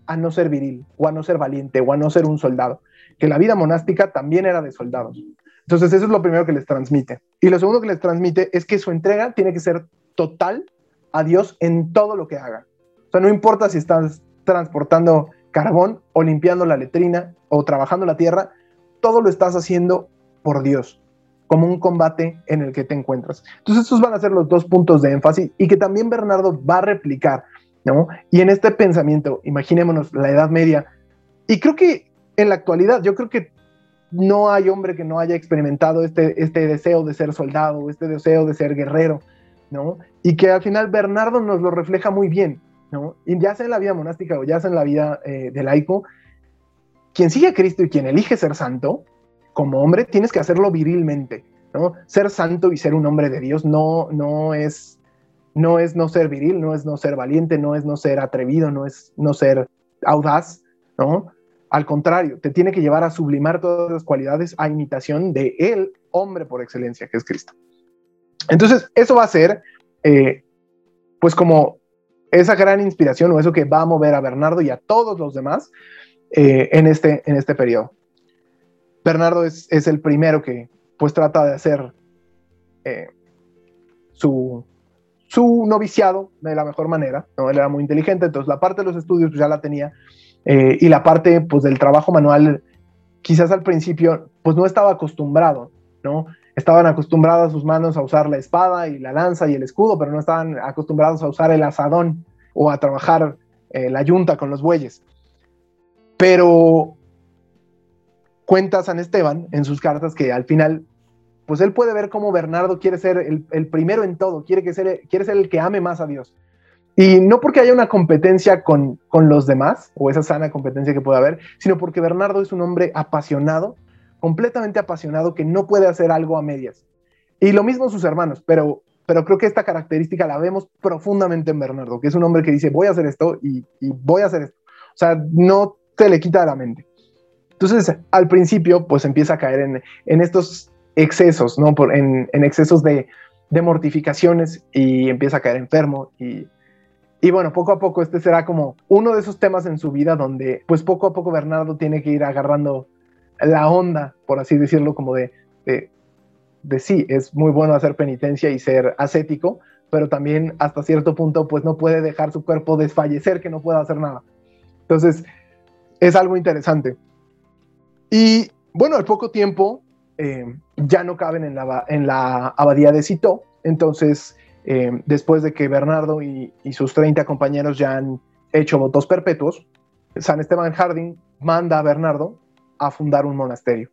a no ser viril, o a no ser valiente, o a no ser un soldado. Que la vida monástica también era de soldados. Entonces, eso es lo primero que les transmite. Y lo segundo que les transmite es que su entrega tiene que ser total a Dios en todo lo que haga. O sea, no importa si estás transportando carbón o limpiando la letrina o trabajando la tierra, todo lo estás haciendo por Dios, como un combate en el que te encuentras. Entonces, estos van a ser los dos puntos de énfasis y que también Bernardo va a replicar, ¿no? Y en este pensamiento, imaginémonos la Edad Media, y creo que en la actualidad, yo creo que no hay hombre que no haya experimentado este, este deseo de ser soldado, este deseo de ser guerrero, ¿no? Y que al final Bernardo nos lo refleja muy bien, ¿no? Y ya sea en la vida monástica o ya sea en la vida eh, de laico, quien sigue a Cristo y quien elige ser santo, como hombre tienes que hacerlo virilmente, ¿no? Ser santo y ser un hombre de Dios no, no es no es no ser viril, no es no ser valiente, no es no ser atrevido, no es no ser audaz, ¿no? Al contrario, te tiene que llevar a sublimar todas las cualidades a imitación de el hombre por excelencia, que es Cristo. Entonces, eso va a ser, eh, pues como esa gran inspiración o eso que va a mover a Bernardo y a todos los demás eh, en, este, en este periodo. Bernardo es, el primero que pues trata de hacer eh, su, su noviciado de la mejor manera, ¿no? Él era muy inteligente, entonces la parte de los estudios pues, ya la tenía eh, y la parte pues del trabajo manual quizás al principio pues no estaba acostumbrado, ¿no? Estaban acostumbradas sus manos a usar la espada y la lanza y el escudo, pero no estaban acostumbrados a usar el asadón o a trabajar eh, la yunta con los bueyes. Pero cuenta San Esteban en sus cartas que al final, pues él puede ver cómo Bernardo quiere ser el, primero en todo, quiere, que ser, quiere ser el que ame más a Dios. Y no porque haya una competencia con, con los demás, o esa sana competencia que puede haber, sino porque Bernardo es un hombre apasionado, completamente apasionado, que no puede hacer algo a medias. Y lo mismo sus hermanos, pero, pero creo que esta característica la vemos profundamente en Bernardo, que es un hombre que dice, voy a hacer esto y, voy a hacer esto. O sea, no te le quita de la mente. Entonces, al principio, pues empieza a caer en, en estos excesos, ¿no? Por, en, en, excesos de, de, mortificaciones y empieza a caer enfermo y, y bueno, poco a poco este será como uno de esos temas en su vida donde pues poco a poco Bernardo tiene que ir agarrando la onda, por así decirlo, como de, de, sí, es muy bueno hacer penitencia y ser ascético, pero también hasta cierto punto pues no puede dejar su cuerpo desfallecer, que no pueda hacer nada. Entonces, es algo interesante. Y bueno, al poco tiempo eh, ya no caben en la, en la abadía de Cito, entonces eh, después de que Bernardo y, sus 30 compañeros ya han hecho votos perpetuos, San Esteban Harding manda a Bernardo a fundar un monasterio.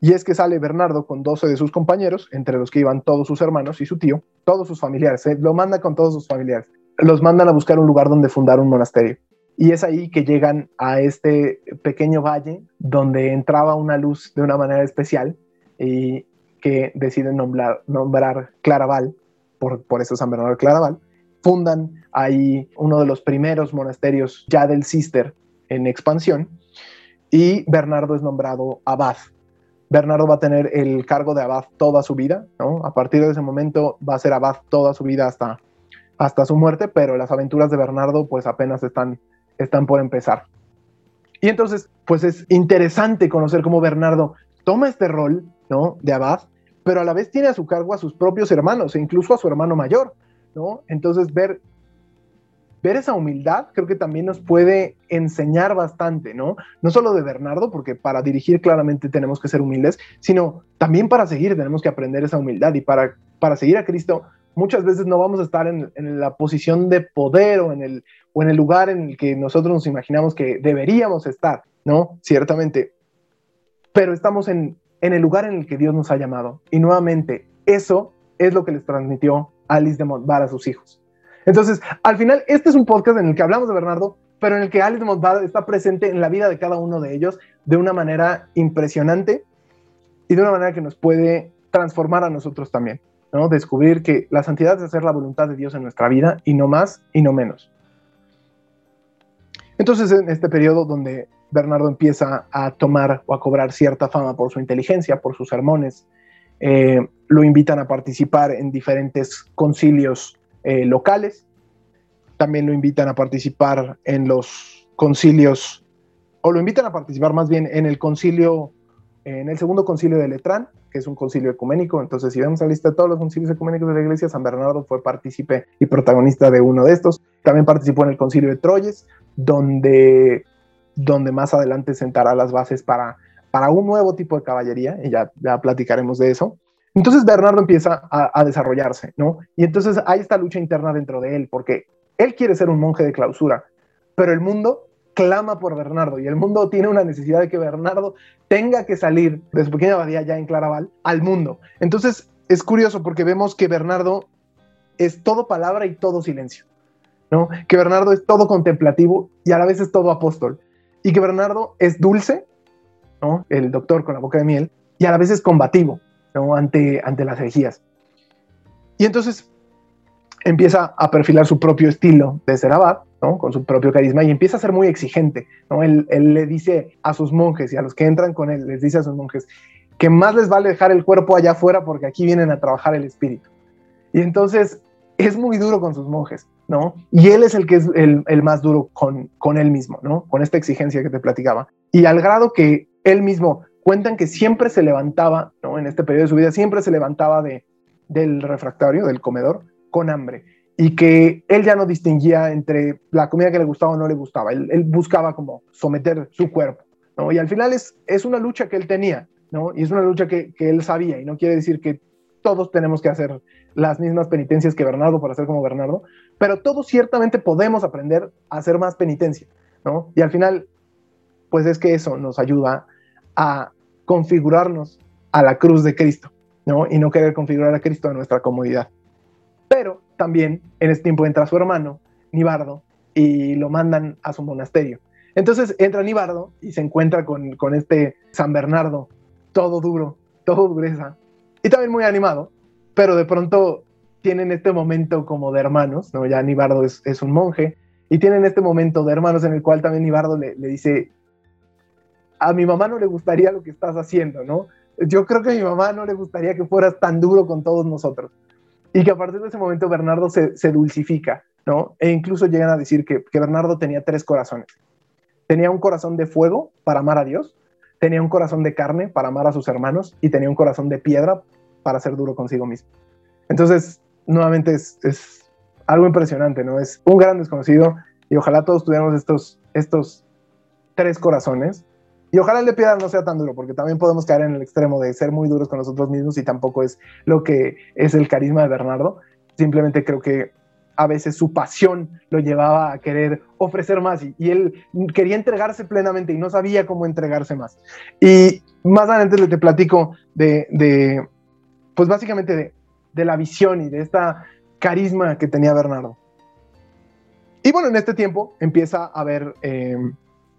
Y es que sale Bernardo con 12 de sus compañeros, entre los que iban todos sus hermanos y su tío, todos sus familiares, eh, lo manda con todos sus familiares. Los mandan a buscar un lugar donde fundar un monasterio. Y es ahí que llegan a este pequeño valle donde entraba una luz de una manera especial y que deciden nombrar, nombrar Claraval, por, por eso San Bernardo de Claraval. Fundan ahí uno de los primeros monasterios ya del Cister en expansión y Bernardo es nombrado abad. Bernardo va a tener el cargo de abad toda su vida, ¿no? A partir de ese momento va a ser abad toda su vida hasta, hasta su muerte, pero las aventuras de Bernardo pues apenas están están por empezar. Y entonces, pues es interesante conocer cómo Bernardo toma este rol, ¿no? De abad, pero a la vez tiene a su cargo a sus propios hermanos e incluso a su hermano mayor, ¿no? Entonces, ver, ver esa humildad creo que también nos puede enseñar bastante, ¿no? No solo de Bernardo, porque para dirigir claramente tenemos que ser humildes, sino también para seguir tenemos que aprender esa humildad y para, para seguir a Cristo muchas veces no vamos a estar en, la posición de poder o en, el, o en el lugar en el que nosotros nos imaginamos que deberíamos estar, ¿no? Ciertamente. Pero estamos en, en el lugar en el que Dios nos ha llamado. Y nuevamente, eso es lo que les transmitió Alice de Montbar a sus hijos. Entonces, al final, este es un podcast en el que hablamos de Bernardo, pero en el que Alice de Montbar está presente en la vida de cada uno de ellos, de una manera impresionante y de una manera que nos puede transformar a nosotros también, ¿no? Descubrir que la santidad es hacer la voluntad de Dios en nuestra vida y no más y no menos. Entonces, en este periodo donde Bernardo empieza a tomar o a cobrar cierta fama por su inteligencia, por sus sermones, eh, lo invitan a participar en diferentes concilios eh, locales, también lo invitan a participar en los concilios, o lo invitan a participar más bien en el concilio, en el segundo concilio de Letrán, que es un concilio ecuménico. Entonces, si vemos la lista de todos los concilios ecuménicos de la iglesia, San Bernardo fue partícipe y protagonista de uno de estos. También participó en el concilio de Troyes, donde, donde más adelante sentará las bases para, para un nuevo tipo de caballería, y ya, ya platicaremos de eso. Entonces Bernardo empieza a, desarrollarse, ¿no? Y entonces hay esta lucha interna dentro de él, porque él quiere ser un monje de clausura, pero el mundo clama por Bernardo y el mundo tiene una necesidad de que Bernardo tenga que salir de su pequeña abadía ya en Claraval al mundo. Entonces es curioso porque vemos que Bernardo es todo palabra y todo silencio, ¿no? Que Bernardo es todo contemplativo y a la vez es todo apóstol. Y que Bernardo es dulce, ¿no? El doctor con la boca de miel, y a la vez es combativo, ¿no? Ante, ante las herejías. Y entonces empieza a perfilar su propio estilo de ser abad, con su propio carisma y empieza a ser muy exigente. ¿no? Él, le dice a sus monjes y a los que entran con él, les dice a sus monjes que más les vale dejar el cuerpo allá afuera porque aquí vienen a trabajar el espíritu. Y entonces es muy duro con sus monjes, ¿no? Y él es el que es el, el más duro con, con él mismo, ¿no? Con esta exigencia que te platicaba. Y al grado que él mismo cuentan que siempre se levantaba, ¿no? En este periodo de su vida, siempre se levantaba de, del refractario, del comedor, con hambre y que él ya no distinguía entre la comida que le gustaba o no le gustaba, él, buscaba como someter su cuerpo, ¿no? Y al final es, es una lucha que él tenía, ¿no? Y es una lucha que, que, él sabía, y no quiere decir que todos tenemos que hacer las mismas penitencias que Bernardo para ser como Bernardo, pero todos ciertamente podemos aprender a hacer más penitencia, ¿no? Y al final, pues es que eso nos ayuda a configurarnos a la cruz de Cristo, ¿no? Y no querer configurar a Cristo a nuestra comodidad. Pero también en ese tiempo entra su hermano, Nibardo, y lo mandan a su monasterio. Entonces entra Nibardo y se encuentra con, con este San Bernardo, todo duro, todo dureza, y también muy animado, pero de pronto tienen este momento como de hermanos, ¿no? Ya Nibardo es, es un monje, y tienen este momento de hermanos en el cual también Nibardo le, le, dice, a mi mamá no le gustaría lo que estás haciendo, ¿no? Yo creo que a mi mamá no le gustaría que fueras tan duro con todos nosotros y que a partir de ese momento Bernardo se, dulcifica, ¿no? E incluso llegan a decir que, Bernardo tenía tres corazones. Tenía un corazón de fuego para amar a Dios, tenía un corazón de carne para amar a sus hermanos y tenía un corazón de piedra para ser duro consigo mismo. Entonces, nuevamente es, algo impresionante, ¿no? Es un gran desconocido y ojalá todos tuviéramos estos tres corazones y ojalá el de piedra no sea tan duro, porque también podemos caer en el extremo de ser muy duros con nosotros mismos y tampoco es lo que es el carisma de Bernardo. Simplemente creo que a veces su pasión lo llevaba a querer ofrecer más y, él quería entregarse plenamente y no sabía cómo entregarse más. Y más adelante le te platico de, pues básicamente de, de, la visión y de esta carisma que tenía Bernardo. Y bueno, en este tiempo empieza a haber eh,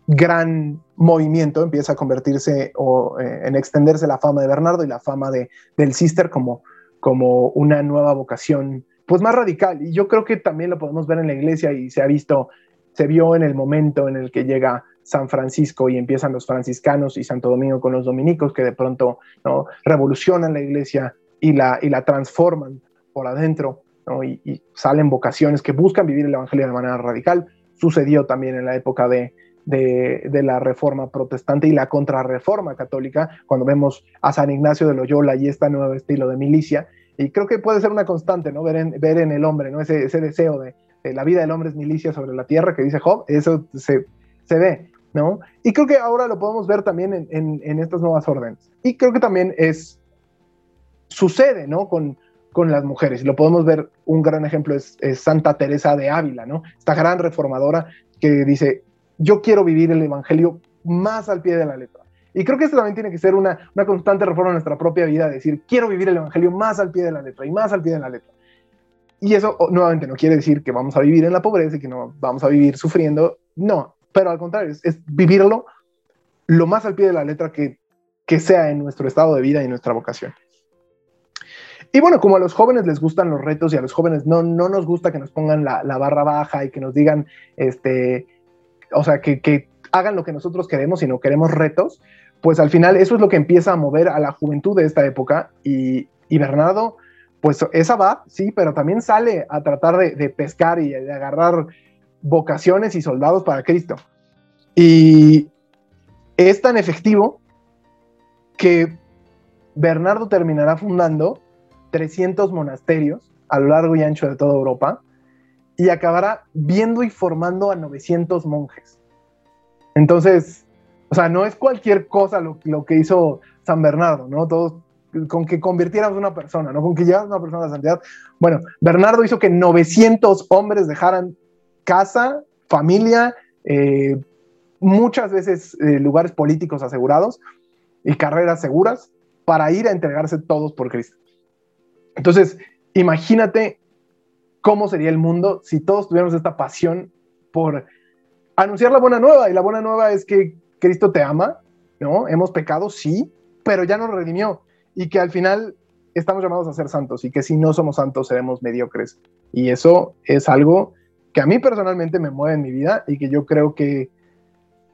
gran movimiento empieza a convertirse o eh, en extenderse la fama de Bernardo y la fama de, del Sister como, como una nueva vocación, pues más radical. Y yo creo que también lo podemos ver en la iglesia y se ha visto, se vio en el momento en el que llega San Francisco y empiezan los franciscanos y Santo Domingo con los dominicos que de pronto ¿no? revolucionan la iglesia y la, y la transforman por adentro ¿no? y, y salen vocaciones que buscan vivir el Evangelio de manera radical. Sucedió también en la época de, de, la reforma protestante y la contrarreforma católica, cuando vemos a San Ignacio de Loyola y este nuevo estilo de milicia. Y creo que puede ser una constante, ¿no? Ver en, ver en el hombre, ¿no? Ese, ese deseo de, la vida del hombre es milicia sobre la tierra, que dice Job, eso se, se ve, ¿no? Y creo que ahora lo podemos ver también en, en, estas nuevas órdenes. Y creo que también es, sucede, ¿no? Con, con las mujeres. Lo podemos ver, un gran ejemplo es, es, Santa Teresa de Ávila, ¿no? Esta gran reformadora que dice, yo quiero vivir el Evangelio más al pie de la letra. Y creo que esto también tiene que ser una, una constante reforma en nuestra propia vida, decir, quiero vivir el Evangelio más al pie de la letra y más al pie de la letra. Y eso nuevamente no quiere decir que vamos a vivir en la pobreza y que no vamos a vivir sufriendo, no, pero al contrario, es, es vivirlo lo más al pie de la letra que, que sea en nuestro estado de vida y nuestra vocación. Y bueno, como a los jóvenes les gustan los retos y a los jóvenes no, no nos gusta que nos pongan la, barra baja y que nos digan, este, o sea, que, hagan lo que nosotros queremos, sino queremos retos, pues al final eso es lo que empieza a mover a la juventud de esta época y, Bernardo, pues esa va, sí, pero también sale a tratar de, pescar y de agarrar vocaciones y soldados para Cristo. Y es tan efectivo que Bernardo terminará fundando 300 monasterios a lo largo y ancho de toda Europa y acabará viendo y formando a 900 monjes. Entonces, o sea, no es cualquier cosa lo, que hizo San Bernardo, ¿no? Todos con que convirtieras una persona, ¿no? Con que llevas una persona a la santidad. Bueno, Bernardo hizo que 900 hombres dejaran casa, familia, eh, muchas veces eh, lugares políticos asegurados y carreras seguras para ir a entregarse todos por Cristo. Entonces, imagínate cómo sería el mundo si todos tuviéramos esta pasión por anunciar la buena nueva. Y la buena nueva es que Cristo te ama, ¿no? Hemos pecado, sí, pero ya nos redimió. Y que al final estamos llamados a ser santos y que si no somos santos seremos mediocres. Y eso es algo que a mí personalmente me mueve en mi vida y que yo creo que,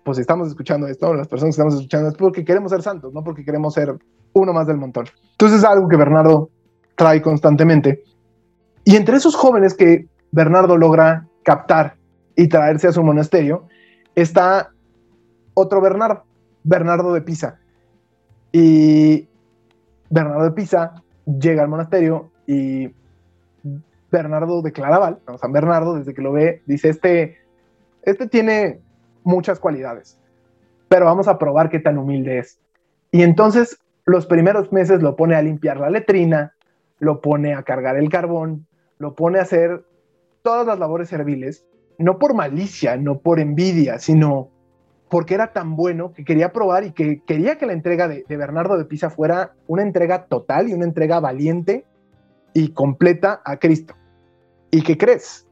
pues estamos escuchando esto, las personas que estamos escuchando es porque queremos ser santos, no porque queremos ser uno más del montón. Entonces es algo que Bernardo trae constantemente. Y entre esos jóvenes que Bernardo logra captar y traerse a su monasterio, está otro Bernardo, Bernardo de Pisa. Y Bernardo de Pisa llega al monasterio y Bernardo de Claraval, San Bernardo, desde que lo ve, dice, este, este tiene muchas cualidades, pero vamos a probar qué tan humilde es. Y entonces los primeros meses lo pone a limpiar la letrina, lo pone a cargar el carbón, lo pone a hacer todas las labores serviles, no por malicia, no por envidia, sino porque era tan bueno que quería probar y que quería que la entrega de, Bernardo de Pisa fuera una entrega total y una entrega valiente y completa a Cristo. ¿Y qué crees?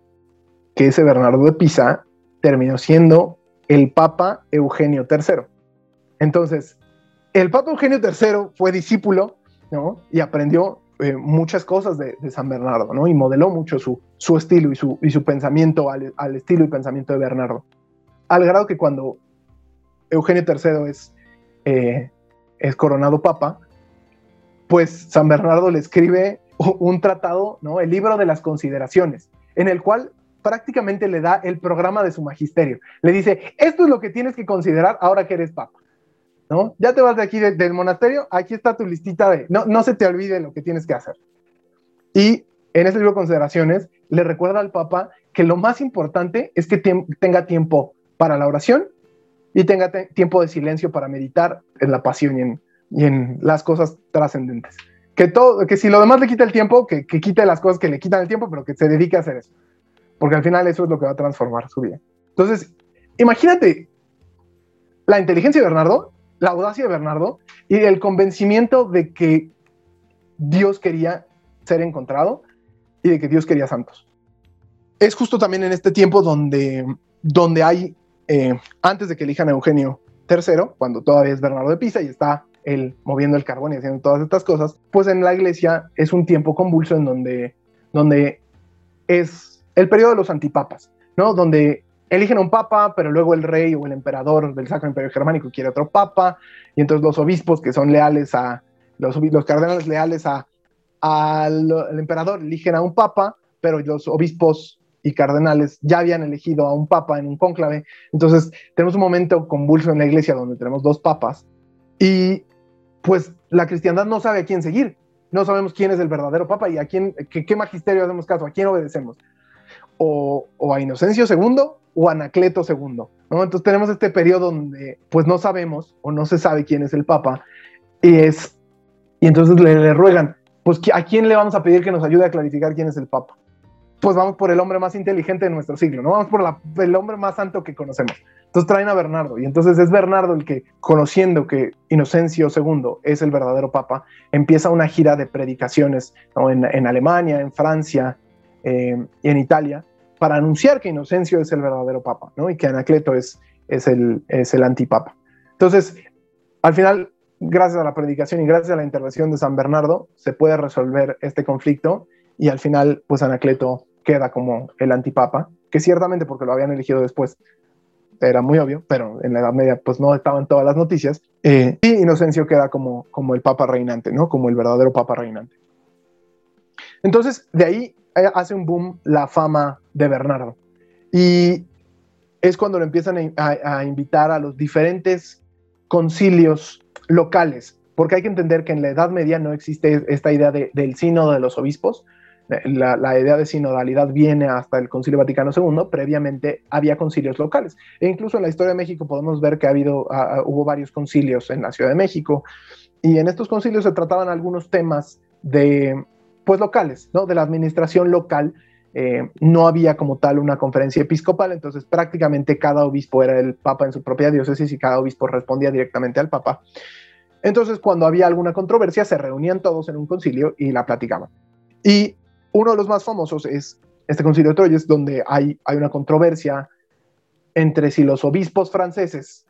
Que ese Bernardo de Pisa terminó siendo el Papa Eugenio III. Entonces, el Papa Eugenio III fue discípulo ¿no? y aprendió eh, muchas cosas de, San Bernardo, ¿no? Y modeló mucho su, estilo y su, pensamiento al, estilo y pensamiento de Bernardo. Al grado que cuando Eugenio III eh, es coronado papa, pues San Bernardo le escribe un tratado, ¿no? El libro de las consideraciones, en el cual prácticamente le da el programa de su magisterio. Le dice, esto es lo que tienes que considerar ahora que eres papa. ¿No? Ya te vas de aquí del monasterio, aquí está tu listita de, no, no se te olvide lo que tienes que hacer. Y en ese libro de consideraciones le recuerda al Papa que lo más importante es que tenga tiempo para la oración y tenga tiempo de silencio para meditar en la pasión y en, las cosas trascendentes. Que, todo, que si lo demás le quita el tiempo, que, que quite las cosas que le quitan el tiempo, pero que se dedique a hacer eso. Porque al final eso es lo que va a transformar su vida. Entonces, imagínate la inteligencia de Bernardo la audacia de Bernardo y el convencimiento de que Dios quería ser encontrado y de que Dios quería santos. Es justo también en este tiempo donde, donde hay, eh, antes de que elijan a Eugenio III, cuando todavía es Bernardo de Pisa y está él moviendo el carbón y haciendo todas estas cosas, pues en la iglesia es un tiempo convulso en donde, donde es el periodo de los antipapas, ¿no? Donde eligen un papa, pero luego el rey o el emperador del Sacro Imperio Germánico quiere otro papa, y entonces los obispos que son leales a, los, los cardenales leales a, al emperador eligen a un papa, pero los obispos y cardenales ya habían elegido a un papa en un cónclave. Entonces tenemos un momento convulso en la iglesia donde tenemos dos papas y pues la cristiandad no sabe a quién seguir. No sabemos quién es el verdadero papa y a quién, qué, magisterio hacemos caso, a quién obedecemos. O, o a Inocencio II o Anacleto II. ¿no? Entonces tenemos este periodo donde pues no sabemos o no se sabe quién es el Papa y es y entonces le, ruegan, pues ¿a quién le vamos a pedir que nos ayude a clarificar quién es el Papa? Pues vamos por el hombre más inteligente de nuestro siglo, ¿no? Vamos por el hombre más santo que conocemos. Entonces traen a Bernardo y entonces es Bernardo el que, conociendo que Inocencio II es el verdadero Papa, empieza una gira de predicaciones en, Alemania, en Francia eh, y en Italia, para anunciar que Inocencio es el verdadero papa, ¿no? Y que Anacleto es, es, el, es el antipapa. Entonces, al final, gracias a la predicación y gracias a la intervención de San Bernardo, se puede resolver este conflicto y al final, pues Anacleto queda como el antipapa, que ciertamente porque lo habían elegido después era muy obvio, pero en la Edad Media pues no estaban todas las noticias, eh, y Inocencio queda como, como el papa reinante, ¿no? Como el verdadero papa reinante. Entonces, de ahí hace un boom la fama de Bernardo. Y es cuando lo empiezan a, invitar a los diferentes concilios locales, porque hay que entender que en la Edad Media no existe esta idea del sínodo de los obispos. La, idea de sinodalidad viene hasta el Concilio Vaticano II. Previamente había concilios locales. E incluso en la historia de México podemos ver que ha habido, hubo varios concilios en la Ciudad de México. Y en estos concilios se trataban algunos temas de, pues, locales, ¿no? De la administración local eh, no había como tal una conferencia episcopal, entonces prácticamente cada obispo era el papa en su propia diócesis y cada obispo respondía directamente al papa. Entonces, cuando había alguna controversia, se reunían todos en un concilio y la platicaban. Y uno de los más famosos es este concilio de Troyes, donde hay, hay una controversia entre si los obispos franceses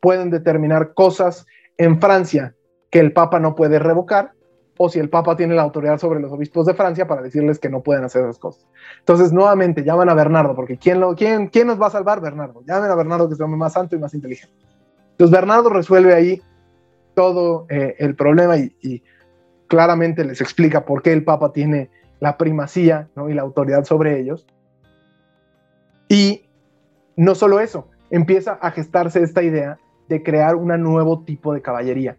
pueden determinar cosas en Francia que el papa no puede revocar o si el Papa tiene la autoridad sobre los obispos de Francia para decirles que no pueden hacer esas cosas. Entonces, nuevamente, llaman a Bernardo, porque ¿quién, lo, quién, quién nos va a salvar? Bernardo. Llamen a Bernardo, que hombre más santo y más inteligente. Entonces, Bernardo resuelve ahí todo eh, el problema y, claramente les explica por qué el Papa tiene la primacía y la autoridad sobre ellos. Y no solo eso, empieza a gestarse esta idea de crear un nuevo tipo de caballería,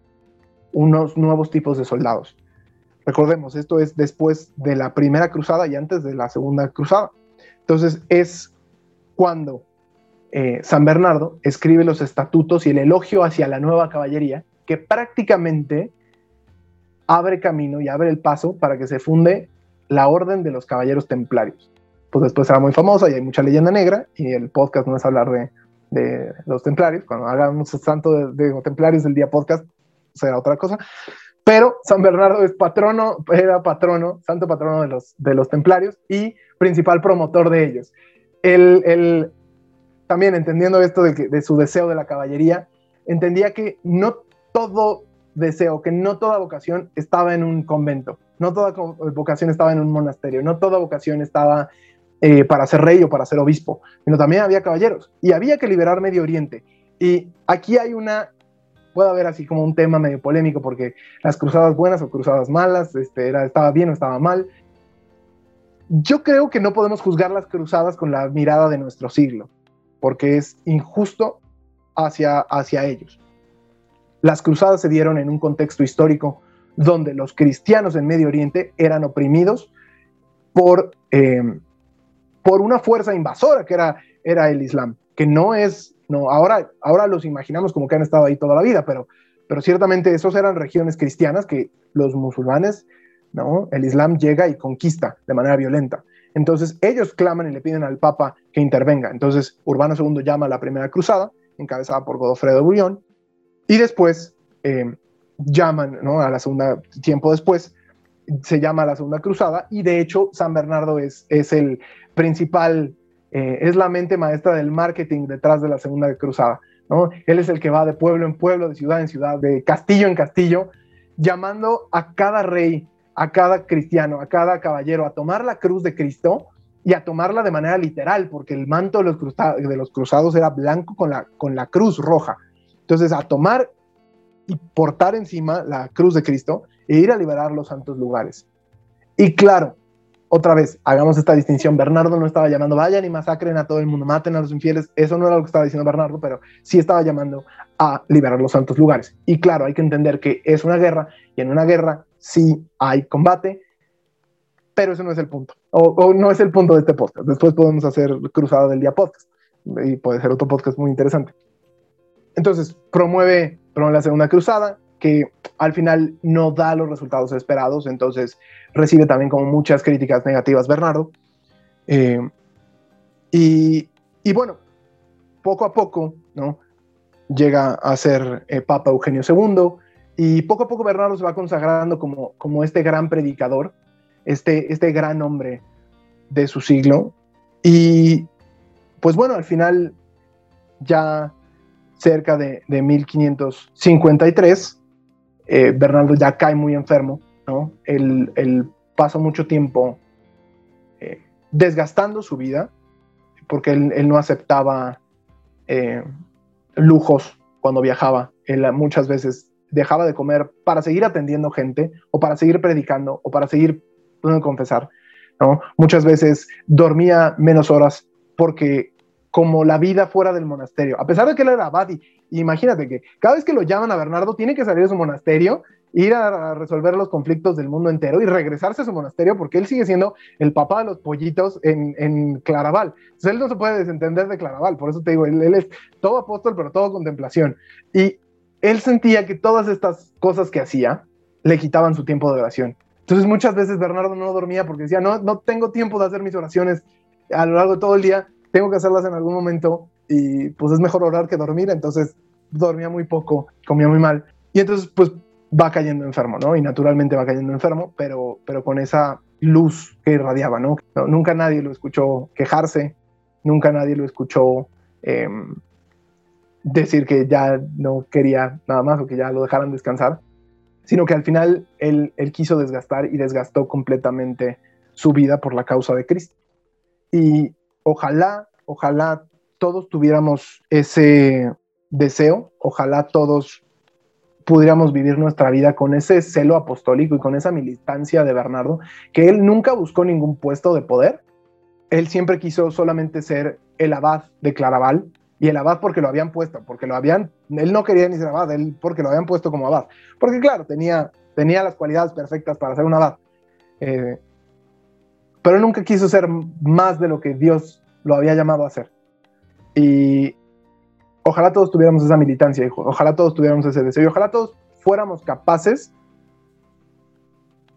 unos nuevos tipos de soldados. Recordemos, esto es después de la primera cruzada y antes de la segunda cruzada. Entonces es cuando eh, San Bernardo escribe los estatutos y el elogio hacia la nueva caballería, que prácticamente abre camino y abre el paso para que se funde la Orden de los Caballeros Templarios. Pues después será muy famosa y hay mucha leyenda negra y el podcast no es hablar de, de los templarios. Cuando hagamos santo de, de, templarios del día podcast será otra cosa. Pero San Bernardo es patrono, era patrono, santo patrono de los, de los templarios y principal promotor de ellos. Él, también entendiendo esto de, su deseo de la caballería, entendía que no todo deseo, que no toda vocación estaba en un convento, no toda vocación estaba en un monasterio, no toda vocación estaba eh, para ser rey o para ser obispo, sino también había caballeros y había que liberar Medio Oriente. Y aquí hay una puede haber así como un tema medio polémico porque las cruzadas buenas o cruzadas malas, este, era, estaba bien o estaba mal. Yo creo que no podemos juzgar las cruzadas con la mirada de nuestro siglo, porque es injusto hacia, hacia ellos. Las cruzadas se dieron en un contexto histórico donde los cristianos en Medio Oriente eran oprimidos por, eh, por una fuerza invasora que era, era el Islam, que no es no, ahora, ahora los imaginamos como que han estado ahí toda la vida, pero, pero ciertamente esos eran regiones cristianas que los musulmanes, ¿no? El Islam llega y conquista de manera violenta. Entonces ellos claman y le piden al Papa que intervenga. Entonces Urbano II llama a la Primera Cruzada, encabezada por Godofredo de Bouillon, y después eh, llaman, ¿no? A la segunda, tiempo después, se llama la Segunda Cruzada, y de hecho San Bernardo es, es el principal eh, es la mente maestra del marketing detrás de la Segunda Cruzada. ¿no? Él es el que va de pueblo en pueblo, de ciudad en ciudad, de castillo en castillo, llamando a cada rey, a cada cristiano, a cada caballero a tomar la cruz de Cristo y a tomarla de manera literal, porque el manto de los, cruzados, era blanco con la, con la cruz roja. Entonces, a tomar y portar encima la cruz de Cristo e ir a liberar los santos lugares. Y claro, otra vez, hagamos esta distinción. Bernardo no estaba llamando, vayan y masacren a todo el mundo, maten a los infieles. Eso no era lo que estaba diciendo Bernardo, pero sí estaba llamando a liberar los santos lugares. Y claro, hay que entender que es una guerra y en una guerra sí hay combate, pero eso no es el punto. O, no es el punto de este podcast. Después podemos hacer cruzada del día podcast y puede ser otro podcast muy interesante. Entonces, promueve, promueve la segunda cruzada, que al final no da los resultados esperados, entonces recibe también como muchas críticas negativas Bernardo. Eh, y, y, bueno, poco a poco, ¿no? Llega a ser eh, Papa Eugenio II y poco a poco Bernardo se va consagrando como, como este gran predicador, este, este gran hombre de su siglo. Y pues bueno, al final ya cerca de, 1553, eh, Bernardo ya cae muy enfermo, ¿no? Él, pasa mucho tiempo eh, desgastando su vida, porque él, no aceptaba eh, lujos cuando viajaba. Él muchas veces dejaba de comer para seguir atendiendo gente, o para seguir predicando, o para seguir confesar. ¿no? Muchas veces dormía menos horas porque como la vida fuera del monasterio, a pesar de que él era abad, y, imagínate que cada vez que lo llaman a Bernardo tiene que salir de su monasterio, ir a, resolver los conflictos del mundo entero y regresarse a su monasterio porque él sigue siendo el papá de los pollitos en, en Claraval. Entonces él no se puede desentender de Claraval, por eso te digo, él, él es todo apóstol, pero todo contemplación. Y él sentía que todas estas cosas que hacía le quitaban su tiempo de oración. Entonces muchas veces Bernardo no dormía porque decía, no, no tengo tiempo de hacer mis oraciones a lo largo de todo el día, tengo que hacerlas en algún momento y pues es mejor orar que dormir, entonces dormía muy poco, comía muy mal y entonces pues va cayendo enfermo, ¿no? Y naturalmente va cayendo enfermo, pero, pero con esa luz que irradiaba, ¿no? Nunca nadie lo escuchó quejarse, nunca nadie lo escuchó em, decir que ya no quería nada más o que ya lo dejaran descansar, sino que al final él, él quiso desgastar y desgastó completamente su vida por la causa de Cristo. Y ojalá, ojalá todos tuviéramos ese deseo, ojalá todos pudiéramos vivir nuestra vida con ese celo apostólico y con esa militancia de Bernardo, que él nunca buscó ningún puesto de poder, él siempre quiso solamente ser el abad de Claraval, y el abad porque lo habían puesto, porque lo habían, él no quería ni ser abad, él porque lo habían puesto como abad, porque claro, tenía, tenía las cualidades perfectas para ser un abad, eh, pero nunca quiso ser más de lo que Dios lo había llamado a ser. Y ojalá todos tuviéramos esa militancia, hijo. Ojalá todos tuviéramos ese deseo. Y ojalá todos fuéramos capaces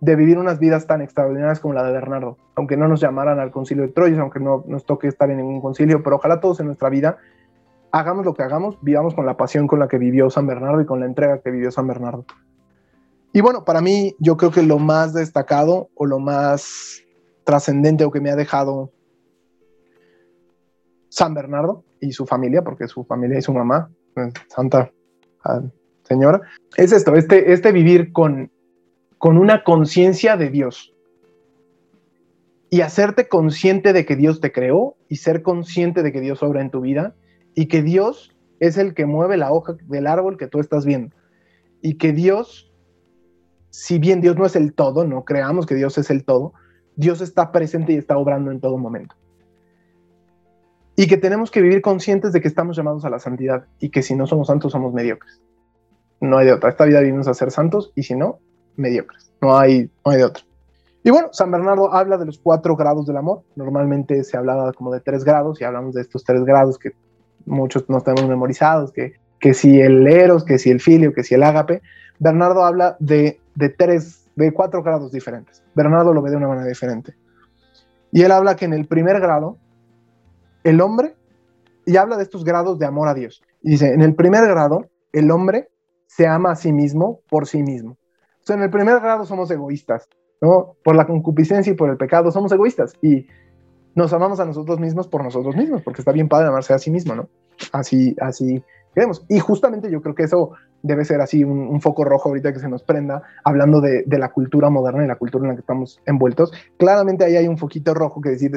de vivir unas vidas tan extraordinarias como la de Bernardo. Aunque no nos llamaran al concilio de Troyes, aunque no nos toque estar en ningún concilio, pero ojalá todos en nuestra vida hagamos lo que hagamos, vivamos con la pasión con la que vivió San Bernardo y con la entrega que vivió San Bernardo. Y bueno, para mí yo creo que lo más destacado o lo más trascendente o que me ha dejado San Bernardo y su familia, porque su familia y su mamá, eh, Santa ah, Señora, es esto, este, este vivir con, con una conciencia de Dios. Y hacerte consciente de que Dios te creó y ser consciente de que Dios obra en tu vida y que Dios es el que mueve la hoja del árbol que tú estás viendo. Y que Dios, si bien Dios no es el todo, no creamos que Dios es el todo, Dios está presente y está obrando en todo momento. Y que tenemos que vivir conscientes de que estamos llamados a la santidad y que si no somos santos somos mediocres. No hay de otra. Esta vida vivimos a ser santos y si no, mediocres. No hay, no hay de otra. Y bueno, San Bernardo habla de los cuatro grados del amor. Normalmente se hablaba como de tres grados y hablamos de estos tres grados que muchos nos tenemos memorizados, que, que si el eros, que si el filio, que si el ágape. Bernardo habla de, de tres de cuatro grados diferentes. Bernardo lo ve de una manera diferente. Y él habla que en el primer grado, el hombre, y habla de estos grados de amor a Dios. Y dice, en el primer grado, el hombre se ama a sí mismo por sí mismo. O sea, en el primer grado somos egoístas, ¿no? Por la concupiscencia y por el pecado somos egoístas. Y nos amamos a nosotros mismos por nosotros mismos, porque está bien padre amarse a sí mismo, ¿no? Así, así queremos. Y justamente yo creo que eso debe ser así un, foco rojo ahorita que se nos prenda, hablando de, la cultura moderna y la cultura en la que estamos envueltos. Claramente ahí hay un foquito rojo que decir,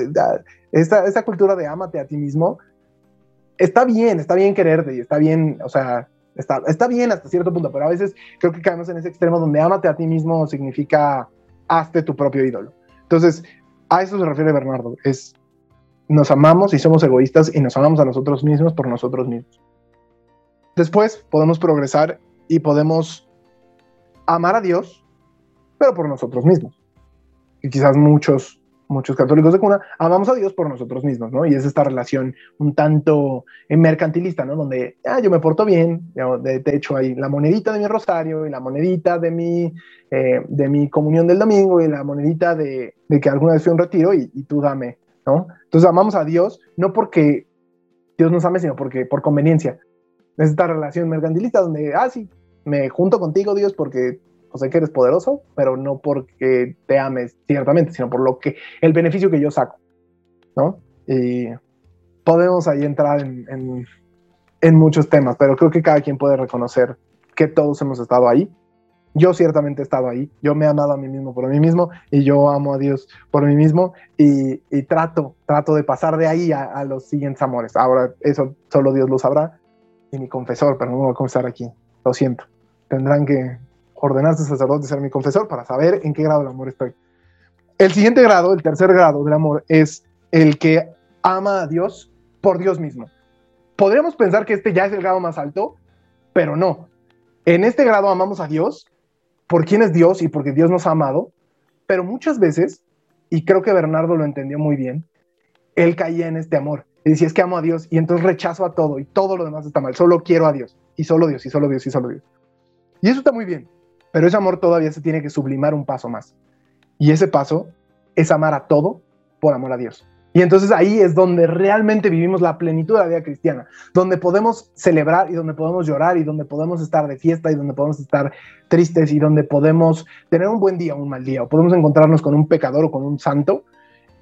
esta, esta cultura de ámate a ti mismo, está bien, está bien quererte y está bien, o sea, está, está bien hasta cierto punto, pero a veces creo que caemos en ese extremo donde ámate a ti mismo significa hazte tu propio ídolo. Entonces, a eso se refiere Bernardo, es nos amamos y somos egoístas y nos amamos a nosotros mismos por nosotros mismos. Después podemos progresar y podemos amar a Dios, pero por nosotros mismos. Y quizás muchos, muchos católicos de cuna amamos a Dios por nosotros mismos, ¿no? Y es esta relación un tanto mercantilista, ¿no? Donde ah, yo me porto bien, de, hecho hay la monedita de mi rosario y la monedita de mi, eh, de mi comunión del domingo y la monedita de, que alguna vez fui a un retiro y, y tú dame, ¿no? Entonces amamos a Dios no porque Dios nos ame, sino porque por conveniencia esta relación mercantilista donde, ah, sí, me junto contigo, Dios, porque sé que eres poderoso, pero no porque te ames ciertamente, sino por lo que, el beneficio que yo saco, ¿no? Y podemos ahí entrar en, en muchos temas, pero creo que cada quien puede reconocer que todos hemos estado ahí. Yo ciertamente he estado ahí, yo me he amado a mí mismo por mí mismo y yo amo a Dios por mí mismo y, trato, trato de pasar de ahí a, los siguientes amores. Ahora eso solo Dios lo sabrá y mi confesor, pero no voy a confesar aquí, lo siento. Tendrán que ordenarse sacerdote ser mi confesor para saber en qué grado del amor estoy. El siguiente grado, el tercer grado del amor, es el que ama a Dios por Dios mismo. Podríamos pensar que este ya es el grado más alto, pero no. En este grado amamos a Dios por quién es Dios y porque Dios nos ha amado, pero muchas veces, y creo que Bernardo lo entendió muy bien, él caía en este amor. Y decía, es que amo a Dios y entonces rechazo a todo y todo lo demás está mal. Solo quiero a Dios y solo Dios y solo Dios y solo Dios. Y eso está muy bien, pero ese amor todavía se tiene que sublimar un paso más. Y ese paso es amar a todo por amor a Dios. Y entonces ahí es donde realmente vivimos la plenitud de la vida cristiana, donde podemos celebrar y donde podemos llorar y donde podemos estar de fiesta y donde podemos estar tristes y donde podemos tener un buen día o un mal día, o podemos encontrarnos con un pecador o con un santo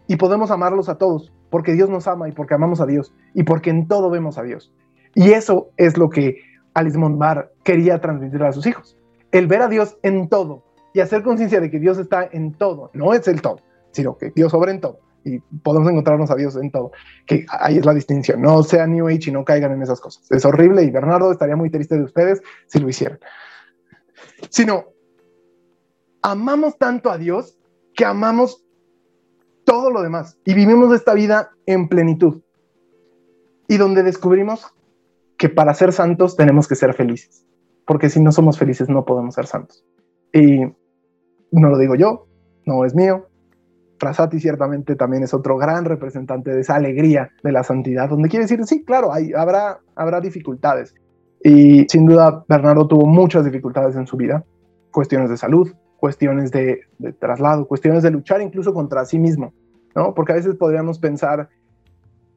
y podemos amarlos a todos, porque Dios nos ama y porque amamos a Dios y porque en todo vemos a Dios. Y eso es lo que Alice Montbar quería transmitir a sus hijos, el ver a Dios en todo y hacer conciencia de que Dios está en todo, no es el todo, sino que Dios obra en todo y podemos encontrarnos a Dios en todo. Que ahí es la distinción. No sea New Age y no caigan en esas cosas. Es horrible y Bernardo estaría muy triste de ustedes si lo hicieran. Sino, amamos tanto a Dios que amamos todo lo demás y vivimos esta vida en plenitud. Y donde descubrimos que para ser santos tenemos que ser felices. Porque si no somos felices no podemos ser santos. Y no lo digo yo, no es mío, Prasati ciertamente también es otro gran representante de esa alegría de la santidad, donde quiere decir, sí, claro, hay, habrá, habrá dificultades. Y sin duda, Bernardo tuvo muchas dificultades en su vida, cuestiones de salud, cuestiones de, traslado, cuestiones de luchar incluso contra sí mismo, ¿no? Porque a veces podríamos pensar,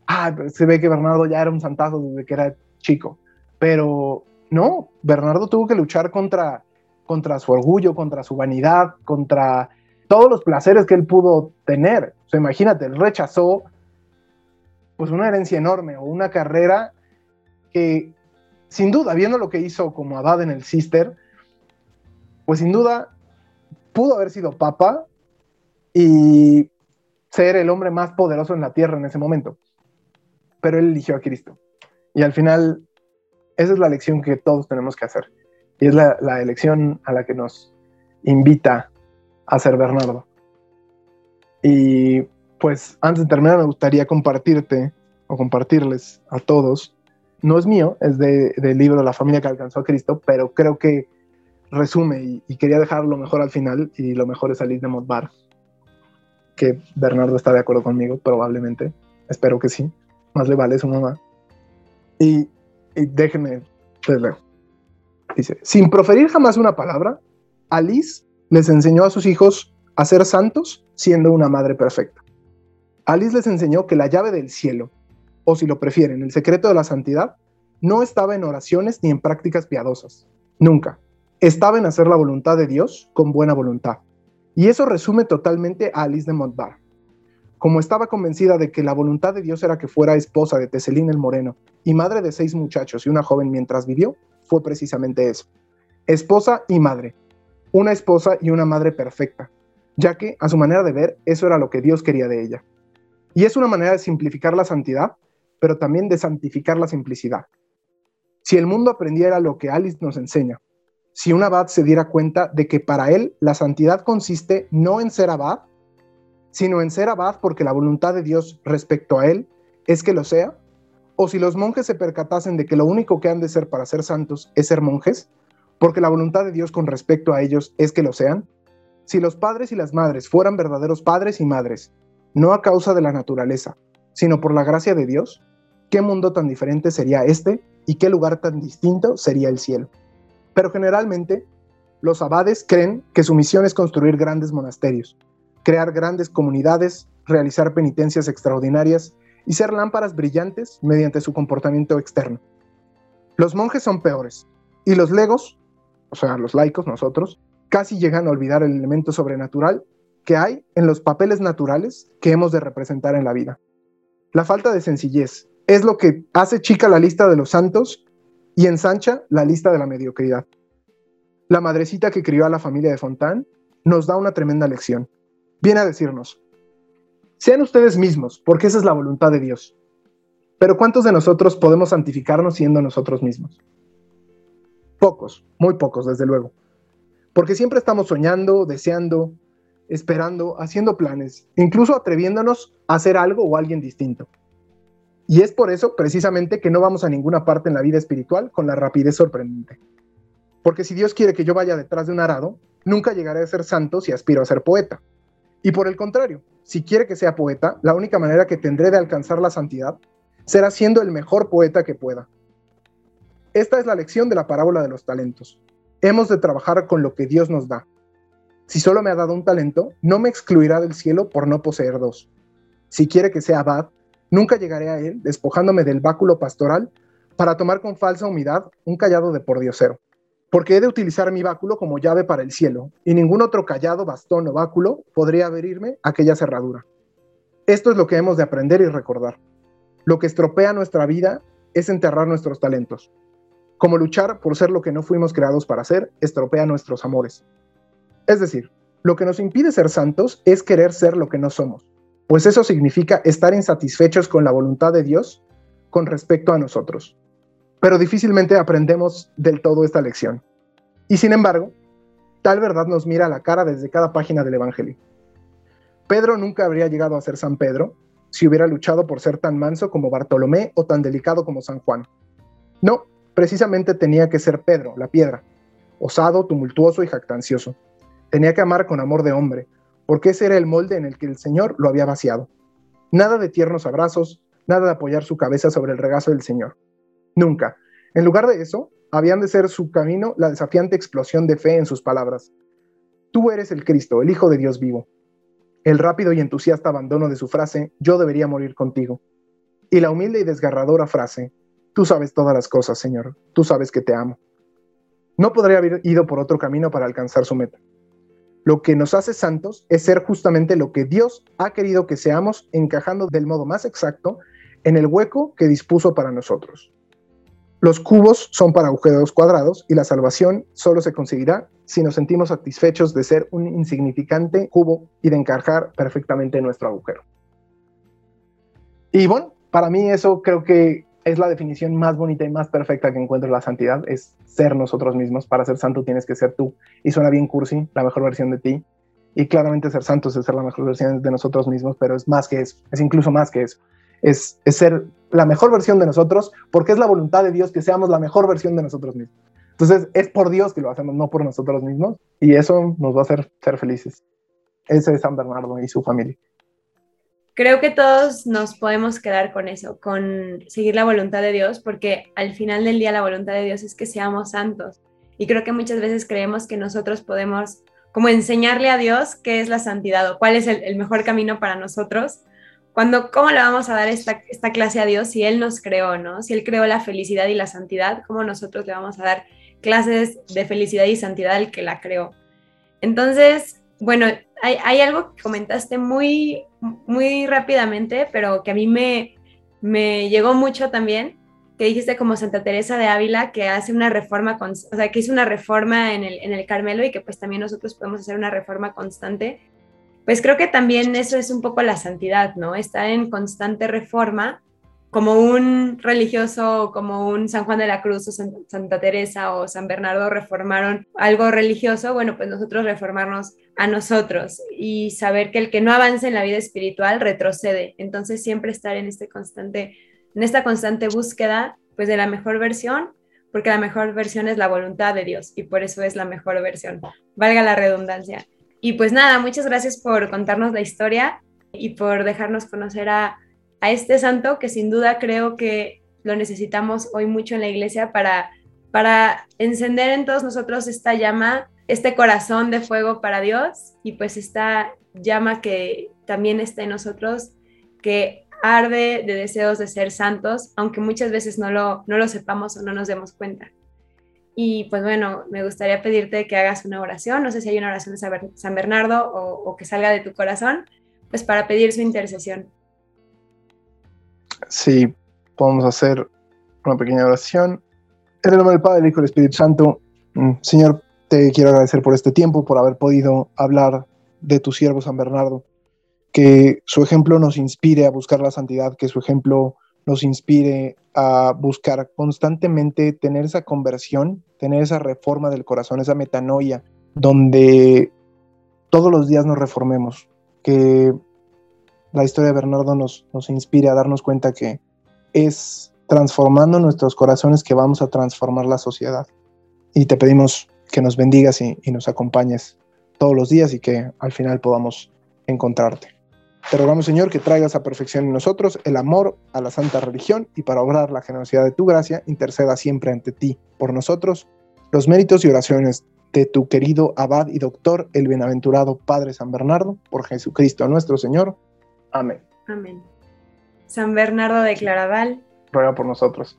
ah, se ve que Bernardo ya era un santazo desde que era chico, pero no, Bernardo tuvo que luchar contra, contra su orgullo, contra su vanidad, contra todos los placeres que él pudo tener. O sea, imagínate, él rechazó pues una herencia enorme o una carrera que sin duda, viendo lo que hizo como abad en el Cister, pues sin duda pudo haber sido papa y ser el hombre más poderoso en la tierra en ese momento. Pero él eligió a Cristo. Y al final, esa es la elección que todos tenemos que hacer. Y es la, elección a la que nos invita a ser Bernardo. Y pues antes de terminar me gustaría compartirte o compartirles a todos, no es mío, es de, del libro La familia que alcanzó a Cristo, pero creo que resume y, quería dejarlo mejor al final y lo mejor es salir de Modbar, que Bernardo está de acuerdo conmigo, probablemente, espero que sí, más le vale su mamá. Y, y déjenme, les leo. Dice, sin proferir jamás una palabra, Alice les enseñó a sus hijos a ser santos siendo una madre perfecta. Alice les enseñó que la llave del cielo, o si lo prefieren, el secreto de la santidad, no estaba en oraciones ni en prácticas piadosas. Nunca. Estaba en hacer la voluntad de Dios con buena voluntad. Y eso resume totalmente a Alice de Montbar. Como estaba convencida de que la voluntad de Dios era que fuera esposa de Teselín el Moreno y madre de seis muchachos y una joven mientras vivió, fue precisamente eso. Esposa y madre, una esposa y una madre perfecta, ya que, a su manera de ver, eso era lo que Dios quería de ella. Y es una manera de simplificar la santidad, pero también de santificar la simplicidad. Si el mundo aprendiera lo que Alice nos enseña, si un abad se diera cuenta de que para él la santidad consiste no en ser abad, sino en ser abad porque la voluntad de Dios respecto a él es que lo sea, o si los monjes se percatasen de que lo único que han de ser para ser santos es ser monjes, porque la voluntad de Dios con respecto a ellos es que lo sean? Si los padres y las madres fueran verdaderos padres y madres, no a causa de la naturaleza, sino por la gracia de Dios, ¿qué mundo tan diferente sería este y qué lugar tan distinto sería el cielo? Pero generalmente, los abades creen que su misión es construir grandes monasterios, crear grandes comunidades, realizar penitencias extraordinarias y ser lámparas brillantes mediante su comportamiento externo. Los monjes son peores, y los legos o sea, los laicos, nosotros, casi llegan a olvidar el elemento sobrenatural que hay en los papeles naturales que hemos de representar en la vida. La falta de sencillez es lo que hace chica la lista de los santos y ensancha la lista de la mediocridad. La madrecita que crió a la familia de Fontán nos da una tremenda lección. Viene a decirnos, sean ustedes mismos, porque esa es la voluntad de Dios. Pero ¿cuántos de nosotros podemos santificarnos siendo nosotros mismos? Pocos, muy pocos, desde luego. Porque siempre estamos soñando, deseando, esperando, haciendo planes, incluso atreviéndonos a hacer algo o alguien distinto. Y es por eso, precisamente, que no vamos a ninguna parte en la vida espiritual con la rapidez sorprendente. Porque si Dios quiere que yo vaya detrás de un arado, nunca llegaré a ser santo si aspiro a ser poeta. Y por el contrario, si quiere que sea poeta, la única manera que tendré de alcanzar la santidad será siendo el mejor poeta que pueda. Esta es la lección de la parábola de los talentos. Hemos de trabajar con lo que Dios nos da. Si solo me ha dado un talento, no me excluirá del cielo por no poseer dos. Si quiere que sea abad, Nunca llegaré a él despojándome del báculo pastoral para tomar con falsa humildad un callado de pordiosero, porque he de utilizar mi báculo como llave para el cielo, y ningún otro callado, bastón o báculo podría abrirme aquella cerradura. Esto es lo que hemos de aprender y recordar. Lo que estropea nuestra vida es enterrar nuestros talentos. Como luchar por ser lo que no fuimos creados para ser, estropea nuestros amores. Es decir, lo que nos impide ser santos es querer ser lo que no somos pues eso significa estar insatisfechos con la voluntad de Dios con respecto a nosotros. Pero difícilmente aprendemos del todo esta lección. Y sin embargo, tal verdad nos mira a la cara desde cada página del Evangelio. Pedro nunca habría llegado a ser San Pedro si hubiera luchado por ser tan manso como Bartolomé o tan delicado como San Juan. No, precisamente tenía que ser Pedro, la piedra, osado, tumultuoso y jactancioso. Tenía que amar con amor de hombre, porque ese era el molde en el que el Señor lo había vaciado. Nada de tiernos abrazos, nada de apoyar su cabeza sobre el regazo del Señor. Nunca. En lugar de eso, habían de ser su camino la desafiante explosión de fe en sus palabras. Tú eres el Cristo, el Hijo de Dios vivo. El rápido y entusiasta abandono de su frase, yo debería morir contigo. Y la humilde y desgarradora frase, tú sabes todas las cosas, Señor, tú sabes que te amo. No podría haber ido por otro camino para alcanzar su meta. Lo que nos hace santos es ser justamente lo que Dios ha querido que seamos, encajando del modo más exacto en el hueco que dispuso para nosotros. Los cubos son para agujeros cuadrados y la salvación solo se conseguirá si nos sentimos satisfechos de ser un insignificante cubo y de encajar perfectamente en nuestro agujero. Y bueno, para mí eso creo que es la definición más bonita y más perfecta que encuentro la santidad, es ser nosotros mismos. Para ser santo tienes que ser tú. Y suena bien cursi, la mejor versión de ti. Y claramente ser santos es ser la mejor versión de nosotros mismos, pero es más que eso, es incluso más que eso. Es, es ser la mejor versión de nosotros, porque es la voluntad de Dios que seamos la mejor versión de nosotros mismos. Entonces, es por Dios que lo hacemos, no por nosotros mismos, y eso nos va a hacer ser felices. Ese es San Bernardo y su familia creo que todos nos podemos quedar con eso, con seguir la voluntad de Dios, porque al final del día la voluntad de Dios es que seamos santos. Y creo que muchas veces creemos que nosotros podemos como enseñarle a Dios qué es la santidad o cuál es el, mejor camino para nosotros. Cuando, ¿cómo le vamos a dar esta, clase a Dios si Él nos creó, ¿no? Si Él creó la felicidad y la santidad, ¿cómo nosotros le vamos a dar clases de felicidad y santidad al que la creó? Entonces, bueno, hay, algo que comentaste muy, muy rápidamente, pero que a mí me, me llegó mucho también, que dijiste como Santa Teresa de Ávila, que hace una reforma, o sea, que hizo una reforma en el, en el Carmelo y que pues también nosotros podemos hacer una reforma constante. Pues creo que también eso es un poco la santidad, ¿no? Estar en constante reforma como un religioso, como un San Juan de la Cruz o Santa Teresa o San Bernardo reformaron algo religioso, bueno, pues nosotros reformarnos a nosotros y saber que el que no avanza en la vida espiritual retrocede. Entonces siempre estar en este constante, en esta constante búsqueda, pues de la mejor versión, porque la mejor versión es la voluntad de Dios y por eso es la mejor versión. Valga la redundancia. Y pues nada, muchas gracias por contarnos la historia y por dejarnos conocer a a este santo que sin duda creo que lo necesitamos hoy mucho en la iglesia para, para encender en todos nosotros esta llama, este corazón de fuego para Dios y pues esta llama que también está en nosotros, que arde de deseos de ser santos, aunque muchas veces no lo, no lo sepamos o no nos demos cuenta. Y pues bueno, me gustaría pedirte que hagas una oración, no sé si hay una oración de San Bernardo o, o que salga de tu corazón, pues para pedir su intercesión. Sí, podamos hacer una pequeña oración. En el nombre del Padre, del Hijo y del Espíritu Santo, mm, Señor, te quiero agradecer por este tiempo, por haber podido hablar de tu siervo San Bernardo. Que su ejemplo nos inspire a buscar la santidad, que su ejemplo nos inspire a buscar constantemente tener esa conversión, tener esa reforma del corazón, esa metanoia, donde todos los días nos reformemos, que la historia de Bernardo nos, nos inspire a darnos cuenta que es transformando nuestros corazones que vamos a transformar la sociedad. Y te pedimos que nos bendigas y, y nos acompañes todos los días y que al final podamos encontrarte. Te rogamos, Señor, que traigas a perfección en nosotros el amor a la santa religión y para obrar la generosidad de tu gracia, interceda siempre ante ti por nosotros los méritos y oraciones de tu querido abad y doctor, el bienaventurado Padre San Bernardo, por Jesucristo nuestro Señor. Amén. Amén. San Bernardo de Claraval, ruega por nosotros.